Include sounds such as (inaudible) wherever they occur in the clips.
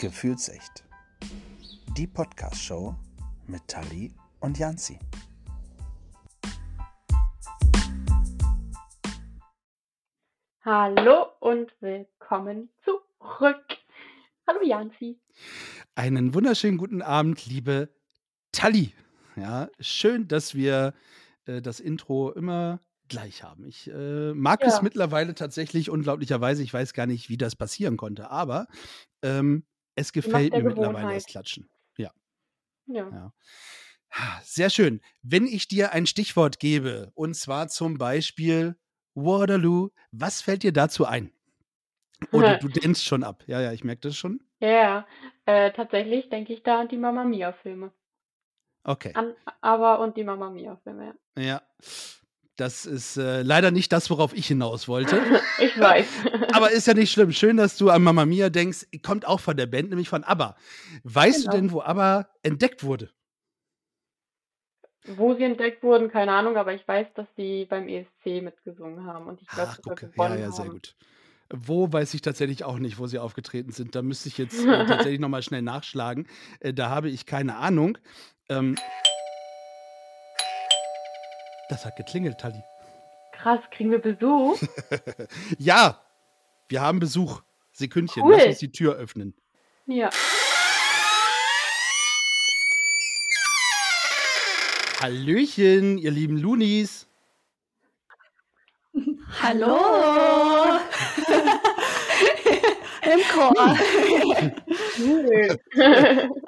Gefühlsecht. Die Podcast-Show mit Tali und Janzi. Hallo und willkommen zurück. Hallo Janzi. Einen wunderschönen guten Abend, liebe Tali. Ja, schön, dass wir äh, das Intro immer gleich haben. Ich äh, mag es mittlerweile tatsächlich unglaublicherweise. Ich weiß gar nicht, wie das passieren konnte, aber ähm, es gefällt mir mittlerweile das Klatschen. Ja. Ja. ja. Sehr schön. Wenn ich dir ein Stichwort gebe, und zwar zum Beispiel Waterloo, was fällt dir dazu ein? Oder (laughs) du denkst schon ab. Ja, ja, ich merke das schon. Ja, äh, tatsächlich denke ich da an die Mama Mia-Filme. Okay. An, aber und die Mama Mia-Filme, ja. Ja. Das ist äh, leider nicht das, worauf ich hinaus wollte. (laughs) ich weiß. Aber ist ja nicht schlimm. Schön, dass du an Mama Mia denkst. Kommt auch von der Band, nämlich von ABBA. Weißt genau. du denn, wo ABBA entdeckt wurde? Wo sie entdeckt wurden, keine Ahnung, aber ich weiß, dass sie beim ESC mitgesungen haben und ich glaube, sogar gewonnen Ja, ja, sehr haben. gut. Wo weiß ich tatsächlich auch nicht, wo sie aufgetreten sind. Da müsste ich jetzt äh, (laughs) tatsächlich nochmal schnell nachschlagen. Äh, da habe ich keine Ahnung. Ähm, das hat geklingelt, Tali. Krass, kriegen wir Besuch? (laughs) ja, wir haben Besuch. Sekündchen, cool. lass uns die Tür öffnen. Ja. Hallöchen, ihr lieben Lunis. Hallo. (laughs) (laughs) Im Chor.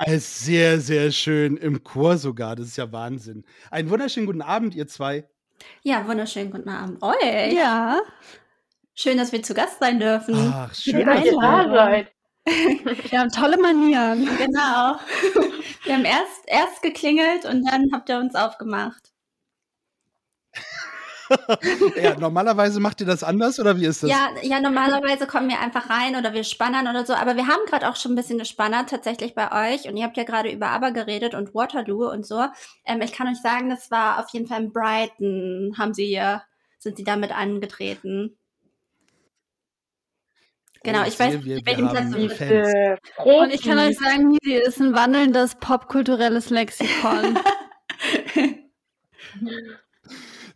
(laughs) sehr, sehr schön. Im Chor sogar. Das ist ja Wahnsinn. Einen wunderschönen guten Abend, ihr zwei. Ja, wunderschönen guten Abend euch. Ja. Schön, dass wir zu Gast sein dürfen. Ach, schön, dass ihr da seid. Wir haben tolle Manieren. Genau. Wir haben erst, erst geklingelt und dann habt ihr uns aufgemacht. (laughs) ja, normalerweise macht ihr das anders oder wie ist das? Ja, ja, normalerweise kommen wir einfach rein oder wir spannern oder so, aber wir haben gerade auch schon ein bisschen gespannert tatsächlich bei euch und ihr habt ja gerade über Aber geredet und Waterloo und so. Ähm, ich kann euch sagen, das war auf jeden Fall in Brighton, haben sie, sind sie damit angetreten. Genau, oh, ich, ich weiß nicht, welchen Platz du. Und ich kann euch sagen, sie ist ein wandelndes popkulturelles Lexikon. (laughs)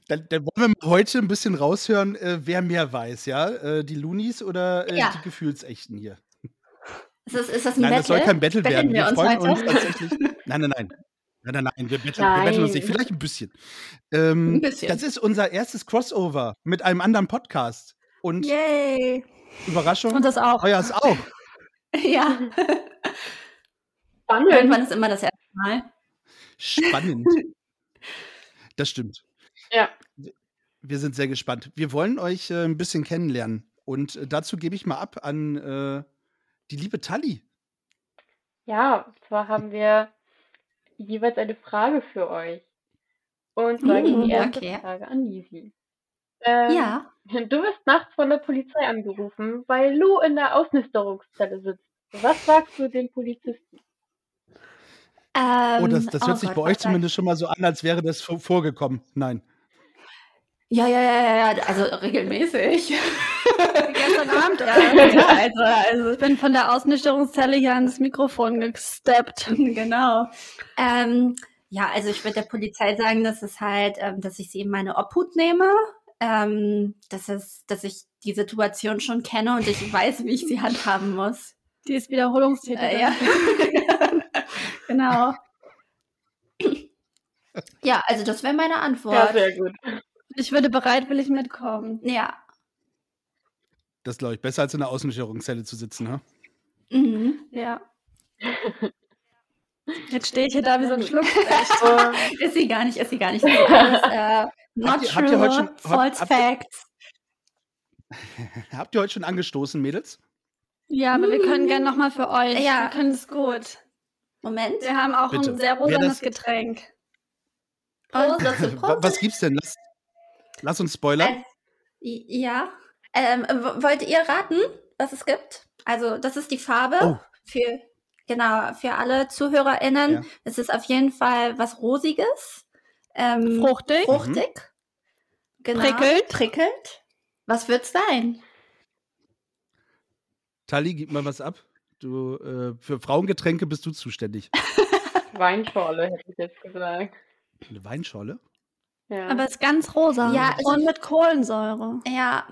Dann, dann, wollen wir heute ein bisschen raushören, äh, wer mehr weiß, ja? Äh, die Loonies oder äh, ja. die Gefühlsechten hier? Ist das, ist das ein nein, Battle? das soll kein Battle Betteln werden. Wir, wir freuen heute? uns tatsächlich. Nein, nein, nein. Nein, nein, nein, wir betteln, nein. wir betteln uns nicht. Vielleicht ein bisschen. Ähm, ein bisschen. Das ist unser erstes Crossover mit einem anderen Podcast. Und Yay! Überraschung. Und das auch. Euer ist auch. (laughs) ja. Spannend. Irgendwann ist immer das erste Mal. Spannend. (laughs) Das stimmt. Ja. Wir sind sehr gespannt. Wir wollen euch äh, ein bisschen kennenlernen. Und äh, dazu gebe ich mal ab an äh, die liebe Tali. Ja, und zwar haben wir jeweils eine Frage für euch. Und zwar mm, die erste okay. Frage an Lisi. Ähm, ja. (laughs) Du wirst nachts von der Polizei angerufen, weil Lou in der Ausnisterungszelle sitzt. Was sagst du den Polizisten? Ähm, oh, das, das hört oh sich Gott, bei euch zumindest schon mal so an, als wäre das vorgekommen. Nein. Ja, ja, ja, ja, also regelmäßig. (laughs) Gestern Abend erst. Ja, also, also ich bin von der Ausnüchterungszelle hier ans Mikrofon gesteppt. Genau. Ähm, ja, also ich würde der Polizei sagen, dass es halt, ähm, dass ich sie in meine Obhut nehme. Ähm, dass, es, dass ich die Situation schon kenne und ich weiß, wie ich sie handhaben muss. Die ist Wiederholungstäterin. Äh, ja. (laughs) genau. Ja, also das wäre meine Antwort. Ja, sehr gut. Ich würde bereitwillig mitkommen. Ja. Das glaube ich besser als in der Außensicherungszelle zu sitzen, ne? Mhm, ja. Jetzt stehe ich hier da wie so ein Schluck. (laughs) (laughs) ist sie gar nicht, ist sie gar nicht. Alles, äh, not habt ihr, true, habt ihr heute schon, false habt, facts. (laughs) Habt ihr heute schon angestoßen, Mädels? Ja, aber wir können gerne nochmal für euch. Ja. Wir können es gut. Moment. Wir haben auch Bitte. ein sehr rosanes Getränk. Und, Was gibt's denn? Lass, lass uns spoilern. Äh, ja. Ähm, wollt ihr raten, was es gibt? Also, das ist die Farbe oh. für, genau, für alle ZuhörerInnen. Ja. Es ist auf jeden Fall was Rosiges. Ähm, fruchtig. Fruchtig. Mhm. Genau. Prickelt. Prickelt. Was wird's sein? Tali, gib mal was ab. du äh, für Frauengetränke bist du zuständig. (laughs) Weinschorle, hätte ich jetzt gesagt. Eine Weinschorle? Ja. Aber es ist ganz rosa. Ja, und mit Kohlensäure. Ja.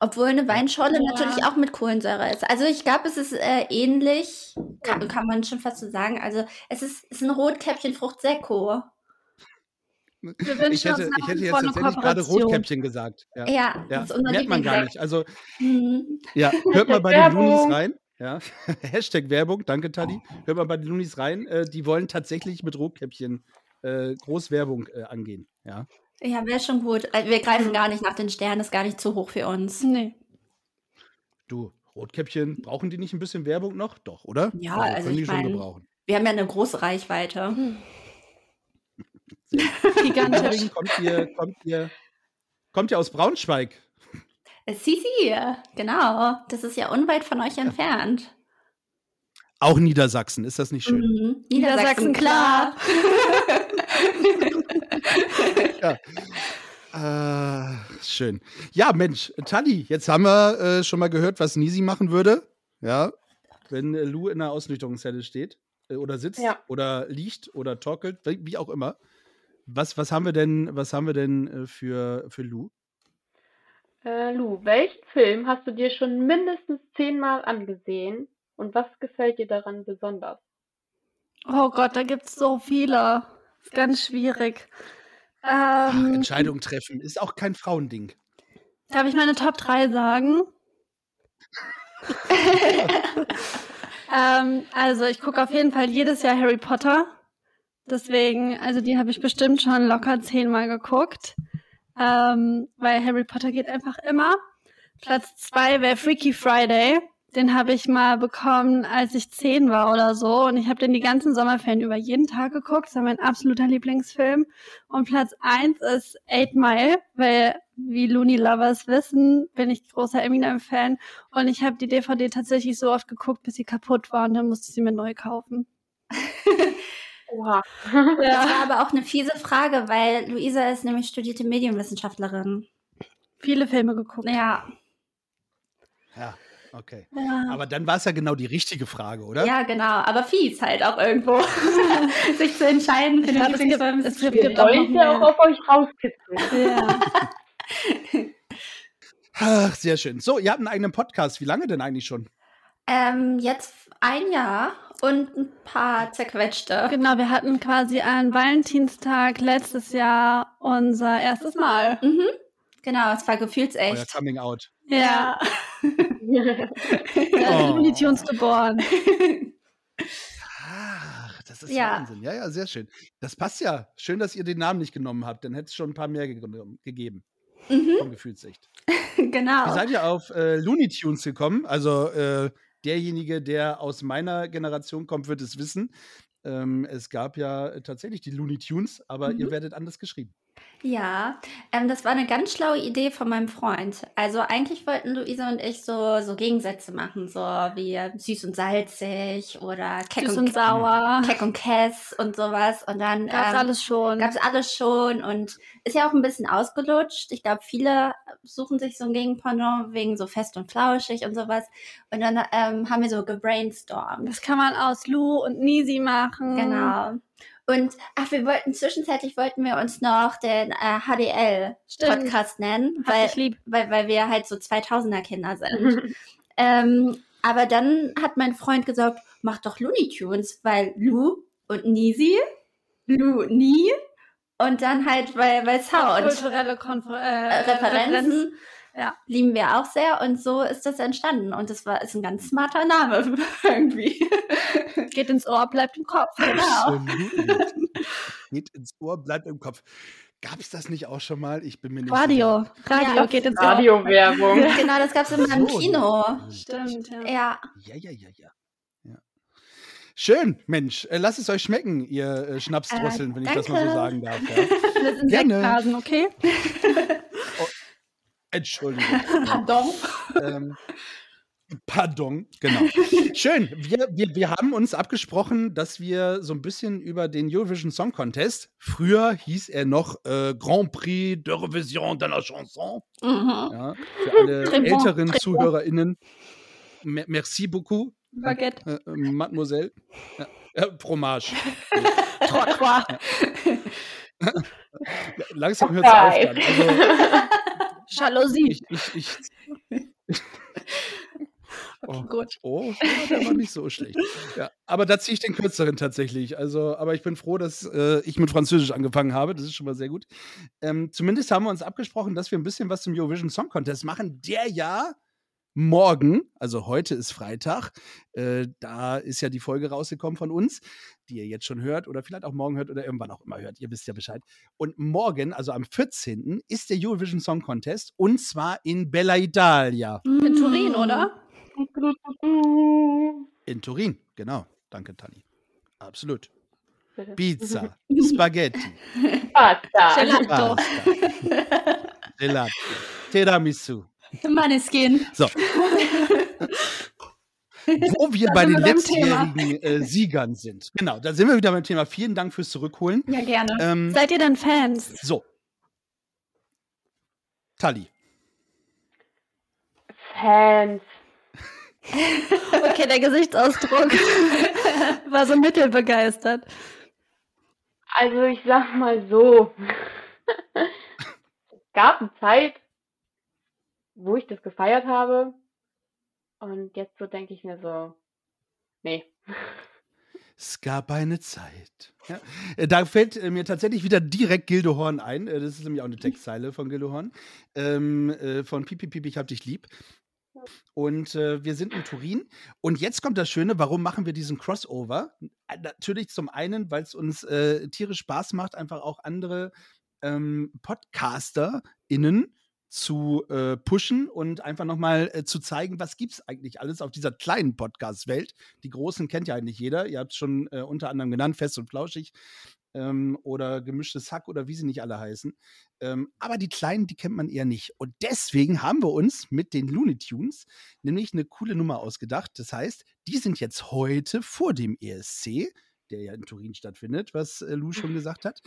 Obwohl eine Weinschorle ja. natürlich auch mit Kohlensäure ist. Also ich glaube, es ist äh, ähnlich, kann, kann, man schon fast so sagen. Also es ist, ist ein Rotkäppchen Fruchtsekko. Ich hätte, ich hätte jetzt tatsächlich gerade Rotkäppchen gesagt. Ja, ja, ja. Das merkt man gar nicht. Also, mhm. ja, hört mal bei den Loonies rein. Ja. (laughs) Hashtag Werbung, danke Tadi. Hört mal bei den Loonies rein. Äh, die wollen tatsächlich mit Rotkäppchen äh, Großwerbung äh, angehen. Ja, ja wäre schon gut. Äh, wir greifen gar nicht nach den Sternen, ist gar nicht zu hoch für uns. Nee. Du, Rotkäppchen, brauchen die nicht ein bisschen Werbung noch? Doch, oder? Ja, also, also können die schon gebrauchen. Wir haben ja eine große Reichweite. Hm. (laughs) Gigantisch. kommt ihr, kommt, ihr, kommt ihr aus Braunschweig? Äh, Sisi, genau. Das ist ja unweit von euch entfernt. Auch Niedersachsen, ist das nicht schön? Mhm. Niedersachsen, klar. (laughs) ja. Äh, schön. Ja, Mensch, Tali, jetzt haben wir äh, schon mal gehört, was Nisi machen würde. Ja, wenn äh, Lou in der Ausnüchterungszelle steht äh, oder sitzt ja. oder liegt oder torkelt, wie, wie, auch immer. Was, was haben wir denn, was haben wir denn äh, für, für Lou? Äh, Lou, welchen Film hast du dir schon mindestens zehnmal angesehen und was gefällt dir daran besonders? Oh Gott, da gibt es so viele. Ist ganz schwierig. Ähm, Ach, Entscheidung treffen ist auch kein Frauending. Darf ich meine Top 3 sagen? (laughs) ähm, also, ich gucke auf jeden Fall jedes Jahr Harry Potter. Deswegen, also die habe ich bestimmt schon locker zehnmal geguckt. Ähm, weil Harry Potter geht einfach immer. Platz 2 wäre Freaky Friday. Den habe ich mal bekommen, als ich zehn war oder so. Und ich habe den die ganzen Sommerferien über jeden Tag geguckt. Das war mein absoluter Lieblingsfilm. Und Platz eins ist Eight Mile, weil, wie Looney Lovers wissen, bin ich großer Eminem-Fan. Und ich habe die DVD tatsächlich so oft geguckt, bis sie kaputt war. Und dann musste ich sie mir neu kaufen. Oha. (laughs) Ja. Das war aber auch eine fiese Frage, weil Luisa ist nämlich studierte Medienwissenschaftlerin. Viele Filme geguckt. Ja. Ja. Okay. Ja. Aber dann war es ja genau die richtige Frage, oder? Ja, genau. Aber fies halt auch irgendwo, (laughs) sich zu entscheiden für den Lieblingsfilm. Es gibt, es Soll ich ja auch auf euch rauskitzeln. Ja. (laughs) Ach, sehr schön. So, ihr habt einen eigenen Podcast. Wie lange denn eigentlich schon? Ähm, jetzt ein Jahr und ein paar zerquetschte. Genau, wir hatten quasi an Valentinstag letztes Jahr unser erstes Mal. Mhm. Genau, es war gefühlsecht. Euer Coming Out. Ja. (laughs) ja. oh. Looney Tunes geboren. Ach, das ist ja. Wahnsinn. Ja, ja, sehr schön. Das passt ja. Schön, dass ihr den Namen nicht genommen habt. Dann hätte es schon ein paar mehr ge gegeben. Mhm. Von Gefühlssicht. (laughs) genau. Wie seid ihr auf äh, Looney Tunes gekommen? Also äh, derjenige, der aus meiner Generation kommt, wird es wissen. Ähm, es gab ja tatsächlich die Looney Tunes, aber mhm. ihr werdet anders geschrieben. Ja, ähm, das war eine ganz schlaue Idee von meinem Freund. Also eigentlich wollten Luisa und ich so, so Gegensätze machen, so wie süß und salzig oder keck süß und, und sauer, keck und Kess und sowas. Und dann gab's ähm, alles schon. Gab's alles schon und ist ja auch ein bisschen ausgelutscht. Ich glaube, viele suchen sich so ein Gegenpendant wegen so fest und flauschig und sowas. Und dann ähm, haben wir so gebrainstormt. Das kann man aus Lou und Nisi machen. Genau. Und ach, wir wollten zwischenzeitlich wollten wir uns noch den äh, HDL Stimmt. Podcast nennen, weil, weil, weil wir halt so 2000er Kinder sind. (laughs) ähm, aber dann hat mein Freund gesagt, mach doch Looney Tunes, weil Lou und Nisi, Lou nie und dann halt bei, bei Sound. Kulturelle Konfer äh, Referenzen. Referenzen ja. Lieben wir auch sehr und so ist das entstanden. Und das war ist ein ganz smarter Name (laughs) irgendwie. Geht ins Ohr, bleibt im Kopf. Genau. (laughs) geht ins Ohr, bleibt im Kopf. Gab es das nicht auch schon mal? Ich bin mir nicht Radio. sicher. Radio ja, geht ins Ohr. Radio-Werbung. (laughs) genau, das gab es immer im Kino. Stimmt, ja. Ja, ja, ja, ja. ja. Schön, Mensch. Äh, lasst es euch schmecken, ihr äh, Schnapsdrosseln, äh, wenn ich das mal so sagen darf. Ja. Gerne. okay? Entschuldigung. (laughs) Pardon. Ähm, Pardon, genau. (laughs) Schön. Wir, wir, wir haben uns abgesprochen, dass wir so ein bisschen über den Eurovision Song Contest, früher hieß er noch äh, Grand Prix de Revision de la Chanson, mhm. ja, für alle älteren ZuhörerInnen. Merci beaucoup. Baguette. Äh, äh, Mademoiselle. Ja. Äh, Fromage. (laughs) Trottoir. Langsam hört es auf dann. Also, Jalousie. Ich, ich, ich, (laughs) Oh, gut. Oh, der war nicht so schlecht. Ja, aber da ziehe ich den kürzeren tatsächlich. Also, aber ich bin froh, dass äh, ich mit Französisch angefangen habe. Das ist schon mal sehr gut. Ähm, zumindest haben wir uns abgesprochen, dass wir ein bisschen was zum Eurovision Song Contest machen, der ja morgen, also heute ist Freitag, äh, da ist ja die Folge rausgekommen von uns, die ihr jetzt schon hört oder vielleicht auch morgen hört oder irgendwann auch immer hört. Ihr wisst ja Bescheid. Und morgen, also am 14., ist der Eurovision Song Contest und zwar in Bella Italia. In Turin, oder? In Turin, genau. Danke, Tani. Absolut. Pizza, (laughs) Spaghetti, Pasta, Gelato, Gelato, Tiramisu. Maneskin. So. (laughs) Wo wir bei den letztjährigen äh, Siegern sind. Genau, da sind wir wieder beim Thema. Vielen Dank fürs Zurückholen. Ja, gerne. Ähm, Seid ihr denn Fans? So. Tali. Fans. (laughs) okay, der Gesichtsausdruck (laughs) war so mittelbegeistert. Also ich sag mal so. es gab eine Zeit, wo ich das gefeiert habe. Und jetzt so denke ich mir so, nee. Es gab eine Zeit. Ja. Äh, da fällt äh, mir tatsächlich wieder direkt Gildo Horn ein. Äh, das ist nämlich auch eine Textzeile von Gildo Horn. Ähm, äh, von Pipi Pipi, ich hab dich lieb. Und äh, wir sind in Turin. Und jetzt kommt das Schöne, warum machen wir diesen Crossover? Natürlich zum einen, weil es uns äh, tierisch Spaß macht, einfach auch andere ähm, PodcasterInnen zu äh, pushen und einfach nochmal äh, zu zeigen, was gibt es eigentlich alles auf dieser kleinen Podcast-Welt. Die großen kennt ja eigentlich jeder. Ihr habt es schon äh, unter anderem genannt, fest und flauschig ähm, oder gemischtes Hack oder wie sie nicht alle heißen. Ähm, aber die kleinen, die kennt man eher nicht. Und deswegen haben wir uns mit den Looney Tunes nämlich eine coole Nummer ausgedacht. Das heißt, die sind jetzt heute vor dem ESC der ja in Turin stattfindet, was äh, Lou schon (laughs) gesagt hat,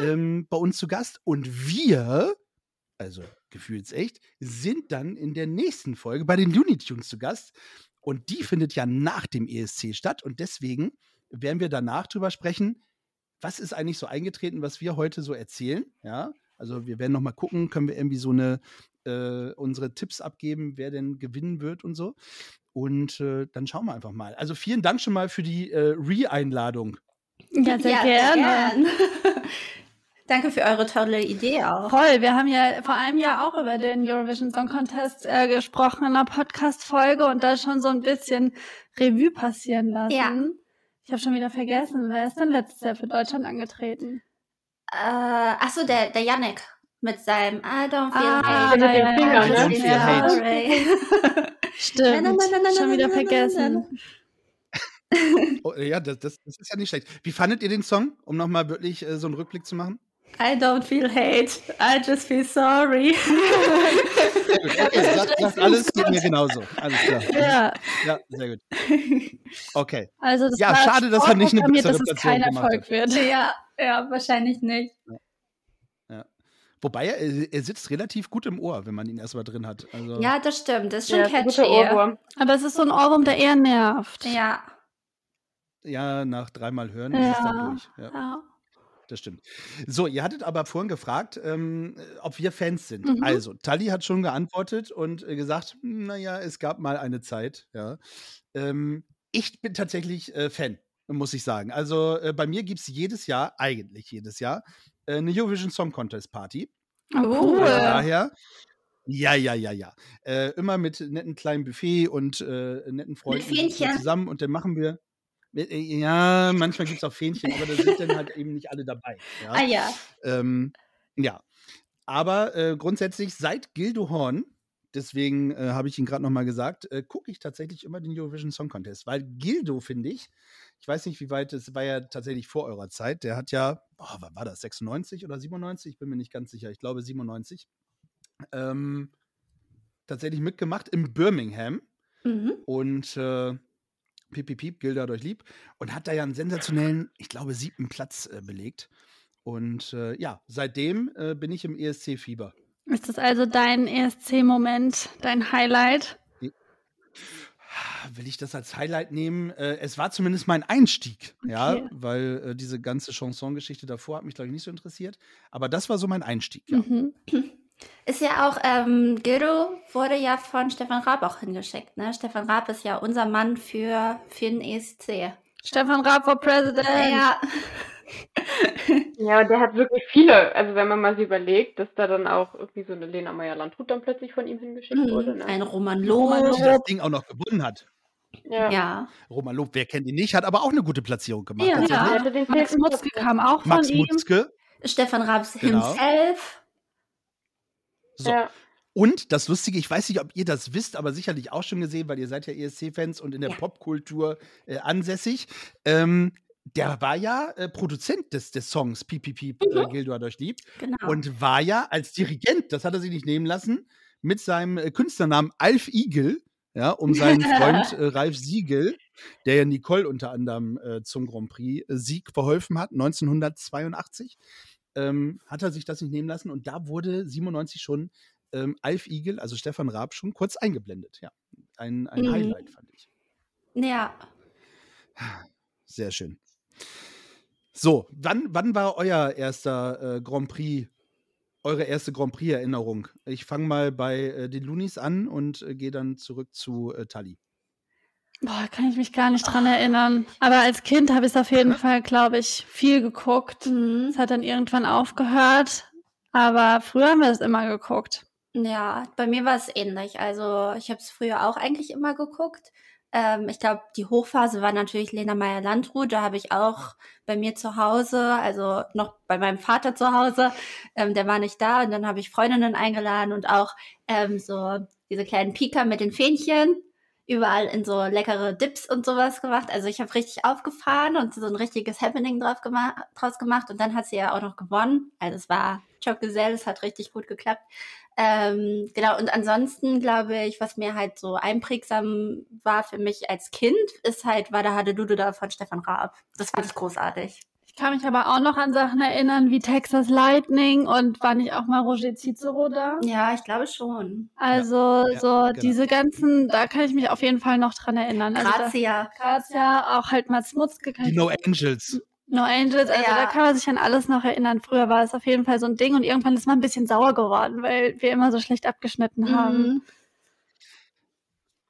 ähm, bei uns zu Gast. Und wir also gefühlsecht, sind dann in der nächsten Folge bei den Looney Tunes zu Gast. Und die findet ja nach dem ESC statt. Und deswegen werden wir danach drüber sprechen, was ist eigentlich so eingetreten, was wir heute so erzählen. Ja, also wir werden noch mal gucken, können wir irgendwie so eine äh, unsere Tipps abgeben, wer denn gewinnen wird und so. Und äh, dann schauen wir einfach mal. Also vielen Dank schon mal für die äh, Re-Einladung. Ja, sehr ja, gerne. Gern. (laughs) Danke für eure tolle Idee auch. Voll, wir haben ja vor einem Jahr auch über den Eurovision Song Contest äh, gesprochen in einer Podcast-Folge und da schon so ein bisschen Revue passieren lassen. Ja. Ich habe schon wieder vergessen, wer ist denn letztes Jahr für Deutschland angetreten? Äh, achso, der, der Yannick mit seinem I don't feel ah, hate. Mit dem Finger, ne? Feel hate. Stimmt, na, na, na, schon wieder vergessen. Oh, ja, das, das, das, ist ja nicht schlecht. Wie fandet ihr den Song, um nochmal wirklich äh, so einen Rückblick zu machen? I don't feel hate, I just feel sorry. okay, sagt, sagt alles, geht mir genauso. Alles klar. Ja. Ja, sehr gut. Okay. Also das ja, schade, dass er nicht eine bessere dass es kein Erfolg wird. Ja, ja, wahrscheinlich nicht. Ja. ja. Wobei er, er sitzt relativ gut im Ohr, wenn man ihn erstmal drin hat. Also ja, das stimmt. Das ist schon ja, catchy. Aber es ist so ein Ohrwurm, der eher nervt. Ja. Ja, nach dreimal hören ja. ist es dann durch. Ja. Das stimmt. So, ihr hattet aber vorhin gefragt, ähm, ob wir Fans sind. Mhm. Also, Tali hat schon geantwortet und äh, gesagt, naja, es gab mal eine Zeit, ja. Ähm, ich bin tatsächlich äh, Fan, muss ich sagen. Also, äh, bei mir gibt es jedes Jahr, eigentlich jedes Jahr, äh, eine Eurovision Song Contest Party. Oh, cool. Daher, ja, ja, ja, ja. Äh, immer mit netten kleinen Buffet und äh, netten Freunden zusammen und dann machen wir. Äh, ja, manchmal gibt es auch Fähnchen, aber da sind dann halt eben nicht alle dabei. Ja. Ah ja. Ähm, ja. Aber äh, grundsätzlich seit Gildo Horn, deswegen äh, habe ich ihn gerade nochmal gesagt, äh, gucke ich tatsächlich immer den Eurovision Song Contest. Weil Gildo, finde ich, ich weiß nicht, wie weit, es war ja tatsächlich vor eurer Zeit. Der hat ja, oh, was war das, 96 oder 97? Ich bin mir nicht ganz sicher. Ich glaube 97. Ähm, tatsächlich mitgemacht in Birmingham. Mhm. Und äh, Piep, piep, piep, Gilda durch lieb. Und hat da ja einen sensationellen, ich glaube, siebten Platz äh, belegt. Und äh, ja, seitdem äh, bin ich im ESC-Fieber. Ist das also dein ESC-Moment, dein Highlight? will ich das als Highlight nehmen? Äh, es war zumindest mein Einstieg, okay. ja, weil äh, diese ganze Chanson-Geschichte davor hat mich, glaube ich, nicht so interessiert. Aber das war so mein Einstieg, ja. Mhm. Ist ja auch, ähm, Gildo wurde ja von Stefan Raab auch hingeschickt, ne? Stefan Raab ist ja unser Mann für, für den ESC. Stefan Raab for President. Ja. (laughs) Ja, der hat wirklich viele. Also wenn man mal so überlegt, dass da dann auch irgendwie so eine Lena Meyer-Landrut dann plötzlich von ihm hingeschickt mhm. wurde. Ne? Ein Roman Lob. Die das Ding auch noch gewonnen hat. Ja. ja. Roman Lob, wer kennt ihn nicht, hat aber auch eine gute Platzierung gemacht. Ja, ja. Max Mutzke kam auch von Max ihm. Mutzke. Stefan Raps genau. himself. So. Ja. Und das Lustige, ich weiß nicht, ob ihr das wisst, aber sicherlich auch schon gesehen, weil ihr seid ja ESC-Fans und in der ja. Popkultur äh, ansässig. Ähm, der war ja äh, Produzent des, des Songs PPP äh, mhm. Gildo hat euch lieb. Genau. Und war ja als Dirigent, das hat er sich nicht nehmen lassen, mit seinem äh, Künstlernamen Alf Igel, ja, um seinen Freund (laughs) äh, Ralf Siegel, der ja Nicole unter anderem äh, zum Grand Prix-Sieg äh, verholfen hat, 1982, ähm, hat er sich das nicht nehmen lassen. Und da wurde 97 schon ähm, Alf Igel, also Stefan Raab, schon kurz eingeblendet. Ja, ein, ein mhm. Highlight, fand ich. Ja. Sehr schön. So, wann, wann war euer erster äh, Grand Prix, eure erste Grand Prix-Erinnerung? Ich fange mal bei äh, den Lunis an und äh, gehe dann zurück zu äh, Tali. Boah, kann ich mich gar nicht dran erinnern. Aber als Kind habe ich es auf jeden. Fall, glaube ich, viel geguckt. Mhm. Es hat dann irgendwann aufgehört. Aber früher haben wir es immer geguckt. Ja, bei mir war es ähnlich. Also ich habe es früher auch eigentlich immer geguckt. Ähm, ich glaube, die Hochphase war natürlich Lena Meyer-Landrut. Da habe ich auch bei mir zu Hause, also noch bei meinem Vater zu Hause, ähm, der war nicht da. Und dann habe ich Freundinnen eingeladen und auch ähm, so diese kleinen Pika mit den Fähnchen überall in so leckere Dips und sowas gemacht. Also ich habe richtig aufgefahren und so ein richtiges Happening drauf gema draus gemacht. Und dann hat sie ja auch noch gewonnen. Also es war Choc-Gesell, es hat richtig gut geklappt. Ähm, genau, und ansonsten glaube ich, was mir halt so einprägsam war für mich als Kind, ist halt, war der Hadelude da von Stefan Raab. Das fand ich großartig. Ich kann mich aber auch noch an Sachen erinnern wie Texas Lightning und war nicht auch mal Roger Cicero da? Ja, ich glaube schon. Also ja, so genau. diese ganzen, da kann ich mich auf jeden Fall noch dran erinnern. Also Grazia. Da, Grazia, auch halt Mats Mutzke. Die No Angels. No Angels, also ja. da kann man sich an alles noch erinnern. Früher war es auf jeden Fall so ein Ding und irgendwann ist man ein bisschen sauer geworden, weil wir immer so schlecht abgeschnitten mhm. haben.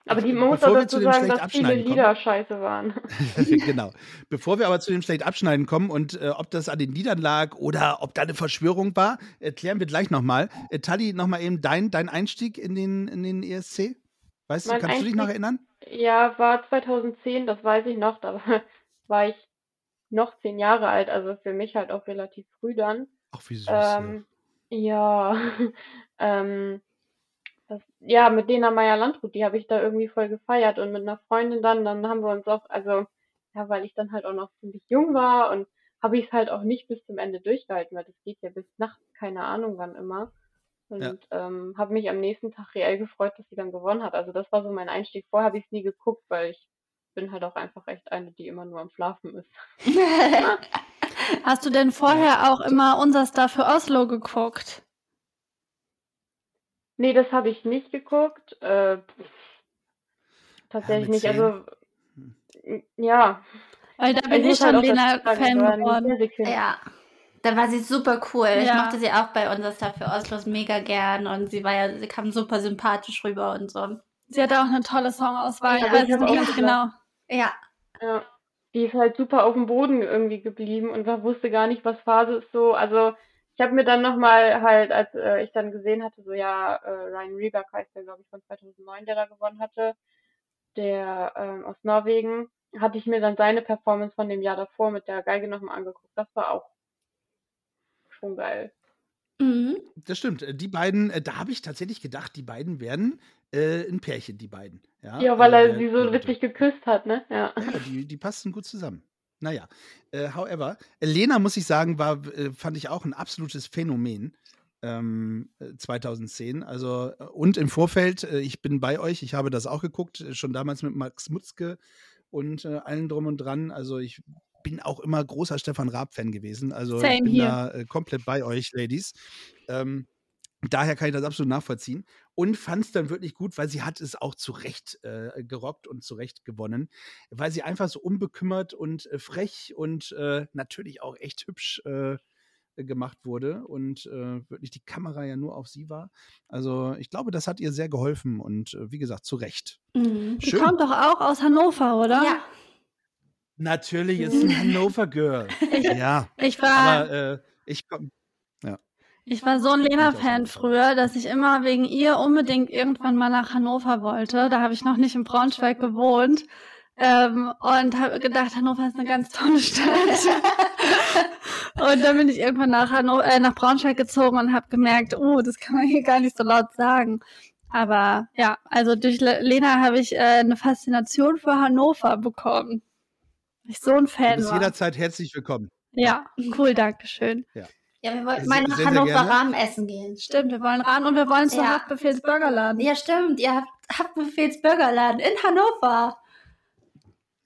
Aber die muss auch dazu sagen, dass viele Lieder kommen, scheiße waren. (laughs) genau. Bevor wir aber zu dem schlecht abschneiden kommen und äh, ob das an den Liedern lag oder ob da eine Verschwörung war, erklären wir gleich nochmal. Äh, Tali, nochmal eben dein, dein Einstieg in den, in den ESC. Weißt mein du, kannst Einstieg, du dich noch erinnern? Ja, war 2010, das weiß ich noch. Da (laughs) war ich noch zehn Jahre alt, also für mich halt auch relativ früh dann. Ach, wie süß. Ähm, ja, (laughs) ähm, das, ja, mit Lena Meyer-Landrut, die habe ich da irgendwie voll gefeiert und mit einer Freundin dann, dann haben wir uns auch, also, ja, weil ich dann halt auch noch ziemlich jung war und habe ich es halt auch nicht bis zum Ende durchgehalten, weil das geht ja bis nachts, keine Ahnung wann immer. Und ja. ähm, habe mich am nächsten Tag reell gefreut, dass sie dann gewonnen hat. Also das war so mein Einstieg. Vorher habe ich es nie geguckt, weil ich bin halt auch einfach echt eine, die immer nur am Schlafen ist. (laughs) Hast du denn vorher auch immer unser Star für Oslo geguckt? Nee, das habe ich nicht geguckt. Äh, tatsächlich ja, nicht. Also, ja. Weil da bin ich, ich schon halt Lena-Fan geworden. Ja. Da war sie super cool. Ja. Ich mochte sie auch bei unser Star für Oslo mega gern und sie war ja, sie kam super sympathisch rüber und so. Sie hatte auch eine tolle Songauswahl. Ja, also ganz genau. Ja. Ja. Die ist halt super auf dem Boden irgendwie geblieben und man wusste gar nicht, was Phase ist so. Also ich habe mir dann nochmal halt, als äh, ich dann gesehen hatte, so ja, äh, Ryan Reberg heißt der, glaube ich, von 2009, der da gewonnen hatte, der ähm, aus Norwegen, hatte ich mir dann seine Performance von dem Jahr davor mit der Geige nochmal angeguckt. Das war auch schon geil. Mhm. Das stimmt. Äh, die beiden, äh, da habe ich tatsächlich gedacht, die beiden werden äh, ein Pärchen, die beiden. Ja, ja weil also er sie so witzig geküsst hat, ne? Ja, ja die, die passten gut zusammen. Naja, äh, however, Lena, muss ich sagen, war, äh, fand ich auch ein absolutes Phänomen. Ähm, 2010. Äh, also, und im Vorfeld, ich bin bei euch, ich habe das auch geguckt, schon damals mit Max Mutzke und allen drum und dran. Also, ich bin auch immer großer Stefan Raab-Fan gewesen. Also Same ich bin hier. da äh, komplett bei euch, Ladies. Ähm, Daher kann ich das absolut nachvollziehen und fand es dann wirklich gut, weil sie hat es auch zurecht äh, gerockt und zurecht gewonnen, weil sie einfach so unbekümmert und äh, frech und äh, natürlich auch echt hübsch äh, gemacht wurde und äh, wirklich die Kamera ja nur auf sie war. Also ich glaube, das hat ihr sehr geholfen und äh, wie gesagt, zu Recht. Mhm. Die kommt doch auch aus Hannover, oder? Ja. Natürlich ist ein Hannover Girl. (laughs) Ich, ja. Ich war, aber äh, ich komm, ja. Ich war so ein Lena-Fan früher, dass ich immer wegen ihr unbedingt irgendwann mal nach Hannover wollte. Da habe ich noch nicht in Braunschweig gewohnt. Ähm, und habe gedacht, Hannover ist eine ganz tolle Stadt. (laughs) und dann bin ich irgendwann nach, Hannover, äh, nach Braunschweig gezogen und habe gemerkt, oh, das kann man hier gar nicht so laut sagen. Aber ja, also durch Lena habe ich äh, eine Faszination für Hannover bekommen. Ich so ein Fan du bist war. jederzeit herzlich willkommen. Ja, cool, danke schön. Ja. Ja, wir wollten mal nach Hannover Rahmen essen gehen. Stimmt, wir wollen ran und wir wollen zu Ja. Haftbefehls Burgerladen. Ja, stimmt. Ihr habt Haftbefehls Burgerladen in Hannover.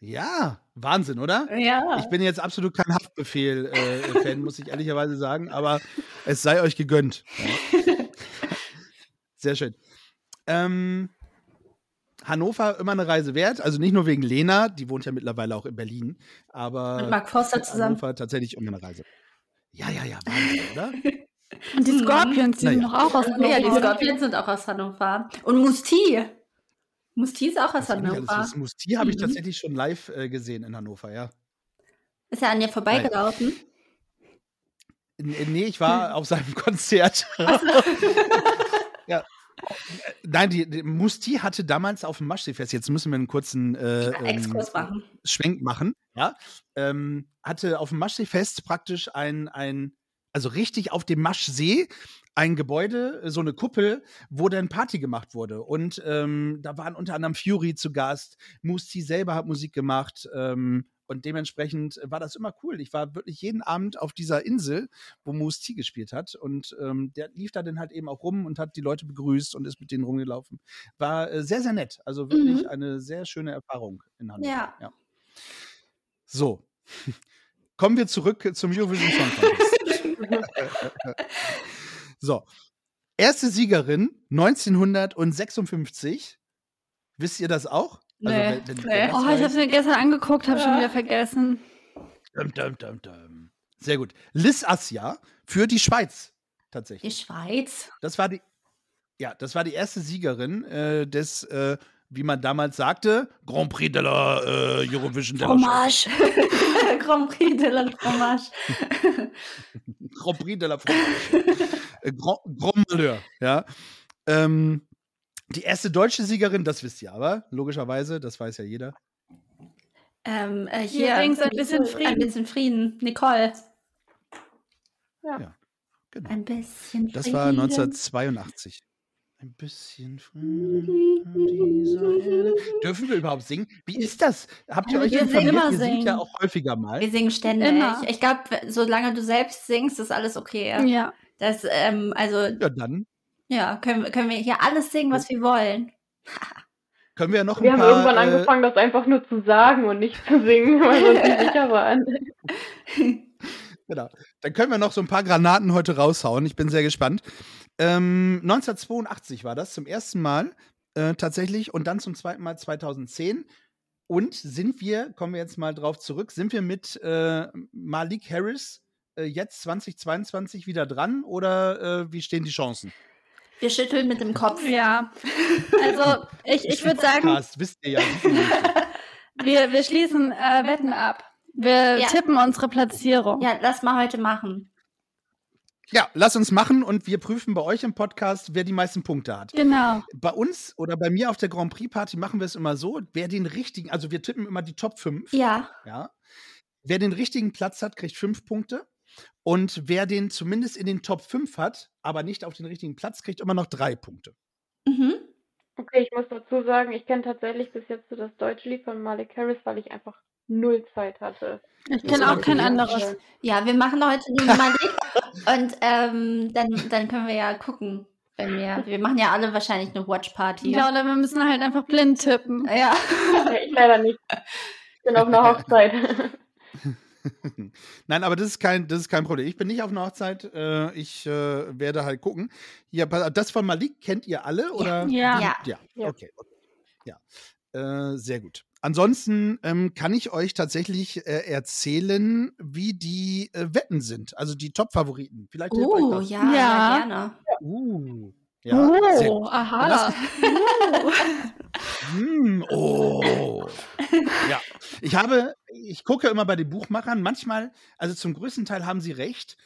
Ja, Wahnsinn, oder? Ja. Ich bin jetzt absolut kein Haftbefehl-Fan, (laughs) muss ich ehrlicherweise sagen, aber es sei euch gegönnt. Ja. Sehr schön. Ähm, Hannover immer eine Reise wert, also nicht nur wegen Lena, die wohnt ja mittlerweile auch in Berlin, aber Mit Mark Forster zusammen. Hannover tatsächlich immer eine Reise. Ja, ja, ja, Wahnsinn, oder? (laughs) Und die Scorpions, die sind Naja. doch auch aus Hannover. Ja, die? Scorpions sind auch aus Hannover. Und Musti. Musti ist auch aus Das, Hannover. das Musti habe ich Mhm. tatsächlich schon live äh, gesehen in Hannover, ja. Ist er an dir vorbeigelaufen? Äh, Nee, ich war auf seinem (laughs) Konzert. (laughs) ja. Nein, die, die Musti hatte damals auf dem Maschseefest, jetzt müssen wir einen kurzen äh, ähm, machen. Schwenk machen, ja, ähm, hatte auf dem Maschseefest praktisch ein, ein, also richtig auf dem Maschsee, ein Gebäude, so eine Kuppel, wo dann Party gemacht wurde. Und ähm, da waren unter anderem Fury zu Gast, Musti selber hat Musik gemacht. Ähm, und dementsprechend war das immer cool. Ich war wirklich jeden Abend auf dieser Insel, wo Musti gespielt hat. Und ähm, der lief da dann halt eben auch rum und hat die Leute begrüßt und ist mit denen rumgelaufen. War äh, sehr, sehr nett. Also wirklich Mhm. eine sehr schöne Erfahrung in Hannover. Ja. So. (laughs) Kommen wir zurück zum Eurovision Song Contest. (laughs) so. Erste Siegerin 1956. Wisst ihr das auch? Also, Nee. wenn- wenn- Nee. Oh, ich habe mir gestern angeguckt, habe schon Ja. wieder vergessen. Dum, dum, dum, dum. Sehr gut. Liz Assia für die Schweiz Die tatsächlich. Schweiz. Das war die, ja, das war die erste Siegerin äh, des, äh, wie man damals sagte, Grand Prix de la äh, Eurovision. Fromage. (laughs) Grand Prix de la Fromage. Grand Prix de la Fromage. Grand, Grand Malheur, ja. Ähm, die erste deutsche Siegerin, das wisst ihr aber, logischerweise, das weiß ja jeder. ähm, äh, Hier, hier. Ein bisschen Ein Frieden. bisschen Frieden. Nicole. Genau. Ein bisschen Frieden. Das war 1982. Ein bisschen Frieden auf dieser Erde. Dürfen wir überhaupt singen? Wie ist das? Habt ihr Ja, euch wir informiert? singen immer Ihr singt ja singen. auch häufiger mal. Wir singen ständig. Immer. Ich glaube, solange du selbst singst, ist alles okay. Ja. Das, ähm, also, Ja, dann ja, können, wir- können wir hier alles singen, was wir wollen. (laughs) können wir noch Wir ein haben paar. irgendwann äh, angefangen, das einfach nur zu sagen und nicht zu singen, weil wir uns nicht (laughs) sicher waren. (laughs) Genau. Dann können wir noch so ein paar Granaten heute raushauen. Ich bin sehr gespannt. Ähm, 1982 war das zum ersten Mal äh, tatsächlich und dann zum zweiten Mal 2010. Und sind wir, kommen wir jetzt mal drauf zurück, sind wir mit äh, Malik Harris äh, jetzt 2022 wieder dran oder äh, wie stehen die Chancen? Wir schütteln mit dem Kopf. Ja. Also, ich, ich würde sagen, Podcast, wisst ihr ja. wir, wir schließen äh, Wetten ab. Wir Ja. tippen unsere Platzierung. Ja, lass mal heute machen. ja, lass uns machen und wir prüfen bei euch im Podcast, wer die meisten Punkte hat. Genau. Bei uns oder bei mir auf der Grand Prix Party machen wir es immer so, wer den richtigen, also wir tippen immer die Top 5. Ja. Ja. Wer den richtigen Platz hat, kriegt fünf Punkte. Und wer den zumindest in den Top 5 hat, aber nicht auf den richtigen Platz, kriegt immer noch drei Punkte. Mhm. Okay, ich muss dazu sagen, ich kenne tatsächlich bis jetzt so das deutsche Lied von Malik Harris, weil ich einfach null Zeit hatte. Ich kenne auch kein anderes. Ja, wir machen heute nur (laughs) Malik und ähm, dann, dann können wir ja gucken, wenn wir. Wir machen ja alle wahrscheinlich eine Watch Party. Ja, oder wir müssen halt einfach blind tippen. Ja. (laughs) Ja, ich leider nicht. Ich bin auf einer (laughs) Hochzeit. Nein, aber das ist kein, das ist kein Problem. Ich bin nicht auf einer Hochzeit. Äh, ich äh, werde halt gucken. Ja, das von Malik kennt ihr alle oder? Ja. Ja. Ja. ja. Okay. okay. Ja. Äh, sehr gut. Ansonsten ähm, kann ich euch tatsächlich äh, erzählen, wie die äh, Wetten sind, also die Top-Favoriten. Vielleicht hilft euch Oh, das. ja, Ja. gerne. Uh, ja, sehr oh, gut. aha. Hm, (laughs) (laughs) oh. Ja, ich habe, ich gucke immer bei den Buchmachern, manchmal, also zum größten Teil haben sie recht,